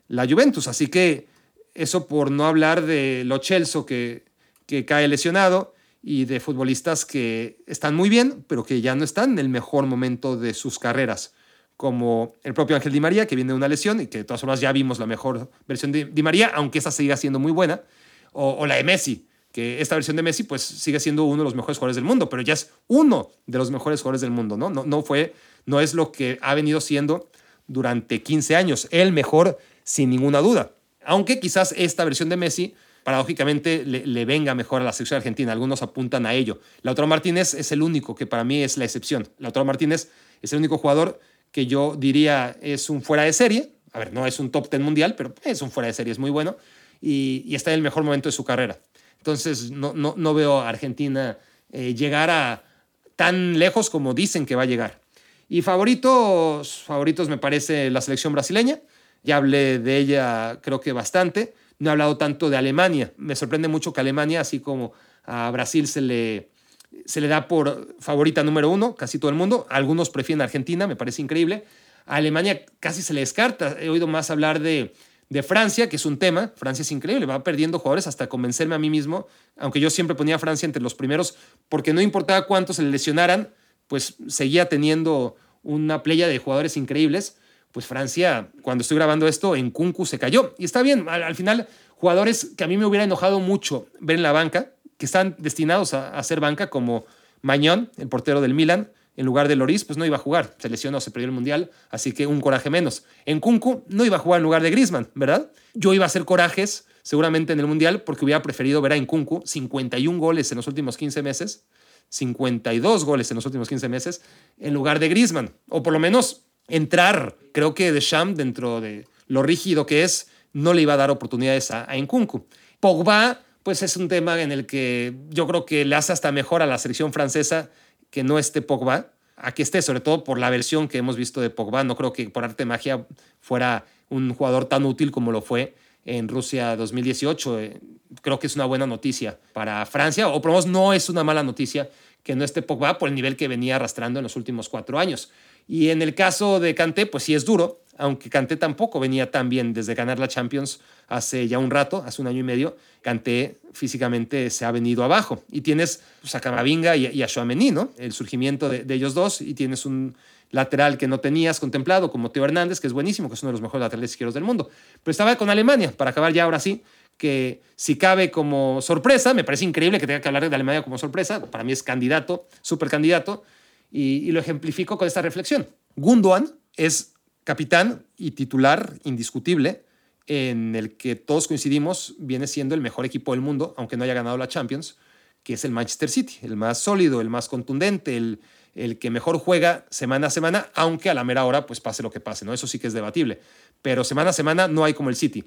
la Juventus. Así que eso por no hablar de Lo Celso que, que cae lesionado y de futbolistas que están muy bien, pero que ya no están en el mejor momento de sus carreras como el propio Ángel Di María, que viene de una lesión y que de todas formas ya vimos la mejor versión de Di María, aunque esa siga siendo muy buena, o, la de Messi, que esta versión de Messi pues sigue siendo uno de los mejores jugadores del mundo, pero ya es uno de los mejores jugadores del mundo, ¿no? No, no fue, no es lo que ha venido siendo durante 15 años, el mejor sin ninguna duda. Aunque quizás esta versión de Messi paradójicamente le, le, venga mejor a la selección argentina. Algunos apuntan a ello. Lautaro Martínez es el único que para mí es la excepción. Lautaro Martínez es el único jugador que yo diría es un fuera de serie. A ver, no es un top 10 mundial, pero es un fuera de serie, es muy bueno y, está en el mejor momento de su carrera. Entonces, no, no, no veo a Argentina eh, llegar a tan lejos como dicen que va a llegar. Y favoritos, favoritos me parece la selección brasileña. Ya hablé de ella creo que bastante. No he hablado tanto de Alemania. Me sorprende mucho que Alemania, así como a Brasil se le se le da por favorita número uno, casi todo el mundo. Algunos prefieren Argentina, me parece increíble. A Alemania casi se le descarta. He oído más hablar de, de Francia, que es un tema. Francia es increíble, va perdiendo jugadores hasta convencerme a mí mismo, aunque yo siempre ponía a Francia entre los primeros, porque no importaba cuántos se le lesionaran, pues seguía teniendo una playa de jugadores increíbles. Pues Francia, cuando estoy grabando esto, en Kunku se cayó. Y está bien, al, al final, jugadores que a mí me hubiera enojado mucho ver en la banca, que están destinados a, hacer banca, como Mañón, el portero del Milan, en lugar de Loris, pues no iba a jugar. Se lesionó, se perdió el Mundial, así que un coraje menos. En Kunku no iba a jugar en lugar de Griezmann, ¿verdad? Yo iba a hacer corajes seguramente en el Mundial porque hubiera preferido ver a Nkunku 51 goles en los últimos 15 meses, 52 goles en los últimos 15 meses, en lugar de Griezmann. O por lo menos entrar, creo que Deschamps, dentro de lo rígido que es, no le iba a dar oportunidades a, a Nkunku. Pogba pues es un tema en el que yo creo que le hace hasta mejor a la selección francesa que no esté Pogba, a que esté, sobre todo por la versión que hemos visto de Pogba. No creo que por arte de magia fuera un jugador tan útil como lo fue en Rusia 2018. Eh, creo que es una buena noticia para Francia, o por lo menos no es una mala noticia que no esté Pogba por el nivel que venía arrastrando en los últimos cuatro años. Y en el caso de Kanté, pues sí es duro, aunque Kanté tampoco venía tan bien desde ganar la Champions hace ya un rato, hace un año y medio, Kanté físicamente se ha venido abajo. Y tienes pues, a Camavinga y, a Chouameni, ¿no? El surgimiento de, de, ellos dos y tienes un lateral que no tenías contemplado como Teo Hernández, que es buenísimo, que es uno de los mejores laterales izquierdos del mundo. Pero estaba con Alemania, para acabar ya ahora sí, que si cabe como sorpresa, me parece increíble que tenga que hablar de Alemania como sorpresa, para mí es candidato, súper candidato, y, lo ejemplifico con esta reflexión. Gundogan es capitán y titular indiscutible en el que todos coincidimos viene siendo el mejor equipo del mundo, aunque no haya ganado la Champions, que es el Manchester City, el más sólido, el más contundente, el, el que mejor juega semana a semana, aunque a la mera hora pues pase lo que pase, ¿no? Eso sí que es debatible. Pero semana a semana no hay como el City.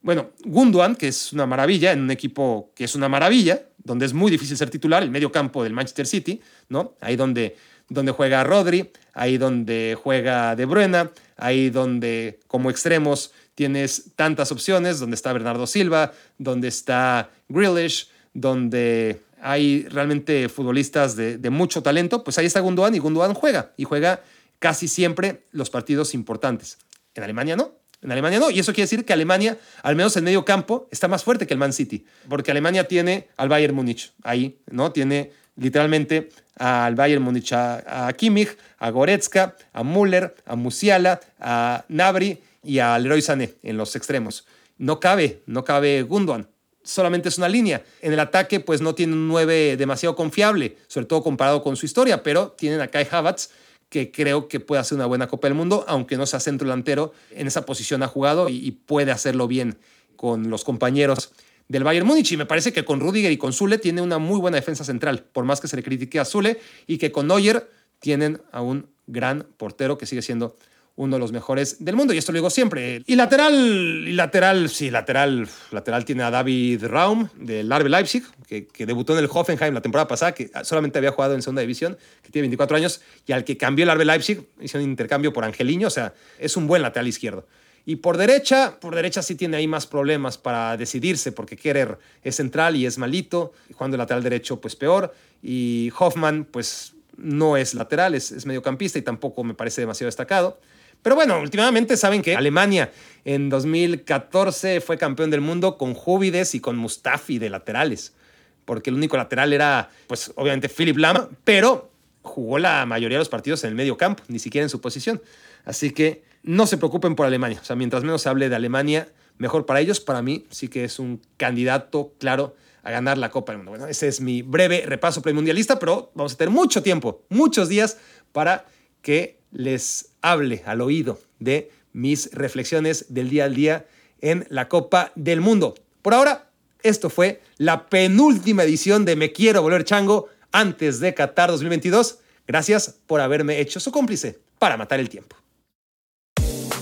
Bueno, Gundogan, que es una maravilla, en un equipo que es una maravilla, donde es muy difícil ser titular, el medio campo del Manchester City, ¿no? Ahí donde, donde juega Rodri, ahí donde juega De Bruyne, ahí donde como extremos tienes tantas opciones, donde está Bernardo Silva, donde está Grealish, donde hay realmente futbolistas de, mucho talento, pues ahí está Gundogan y Gundogan juega y juega casi siempre los partidos importantes. En Alemania no. En Alemania no. Y eso quiere decir que Alemania, al menos en medio campo, está más fuerte que el Man City. Porque Alemania tiene al Bayern Múnich ahí, ¿no? Tiene literalmente al Bayern Múnich, a, Kimmich, a Goretzka, a Müller, a Musiala, a Nabri y a Leroy Sané en los extremos. No cabe, no cabe Gundogan solamente es una línea. En el ataque, pues no tiene un 9 demasiado confiable, sobre todo comparado con su historia, pero tienen a Kai Havertz, que creo que puede hacer una buena Copa del Mundo, aunque no sea centro delantero, en esa posición ha jugado y, puede hacerlo bien con los compañeros del Bayern Múnich. Y me parece que con Rudiger y con Zule tiene una muy buena defensa central, por más que se le critique a Zule, y que con Neuer tienen a un gran portero que sigue siendo uno de los mejores del mundo, y esto lo digo siempre. Y lateral, y lateral, sí, lateral, lateral tiene a David Raum del RB Leipzig, que, que, debutó en el Hoffenheim la temporada pasada, que solamente había jugado en segunda división, que tiene 24 años, y al que cambió el RB Leipzig, hizo un intercambio por Angeliño, o sea, es un buen lateral izquierdo. Y por derecha, por derecha sí tiene ahí más problemas para decidirse, porque Kerer es central y es malito, cuando el lateral derecho, pues peor, y Hoffman, pues no es lateral, es, es mediocampista y tampoco me parece demasiado destacado. Pero bueno, últimamente saben que Alemania en 2014 fue campeón del mundo con Juvides y con Mustafi de laterales, porque el único lateral era, pues obviamente Philip Lama, pero jugó la mayoría de los partidos en el medio campo, ni siquiera en su posición. Así que no se preocupen por Alemania. O sea, mientras menos se hable de Alemania, mejor para ellos. Para mí sí que es un candidato claro a ganar la Copa del Mundo. Bueno, ese es mi breve repaso premundialista, pero vamos a tener mucho tiempo, muchos días para que les hable al oído de mis reflexiones del día al día en la Copa del Mundo. Por ahora, esto fue la penúltima edición de Me Quiero Volver Chango antes de Qatar 2022. Gracias por haberme hecho su cómplice para matar el tiempo.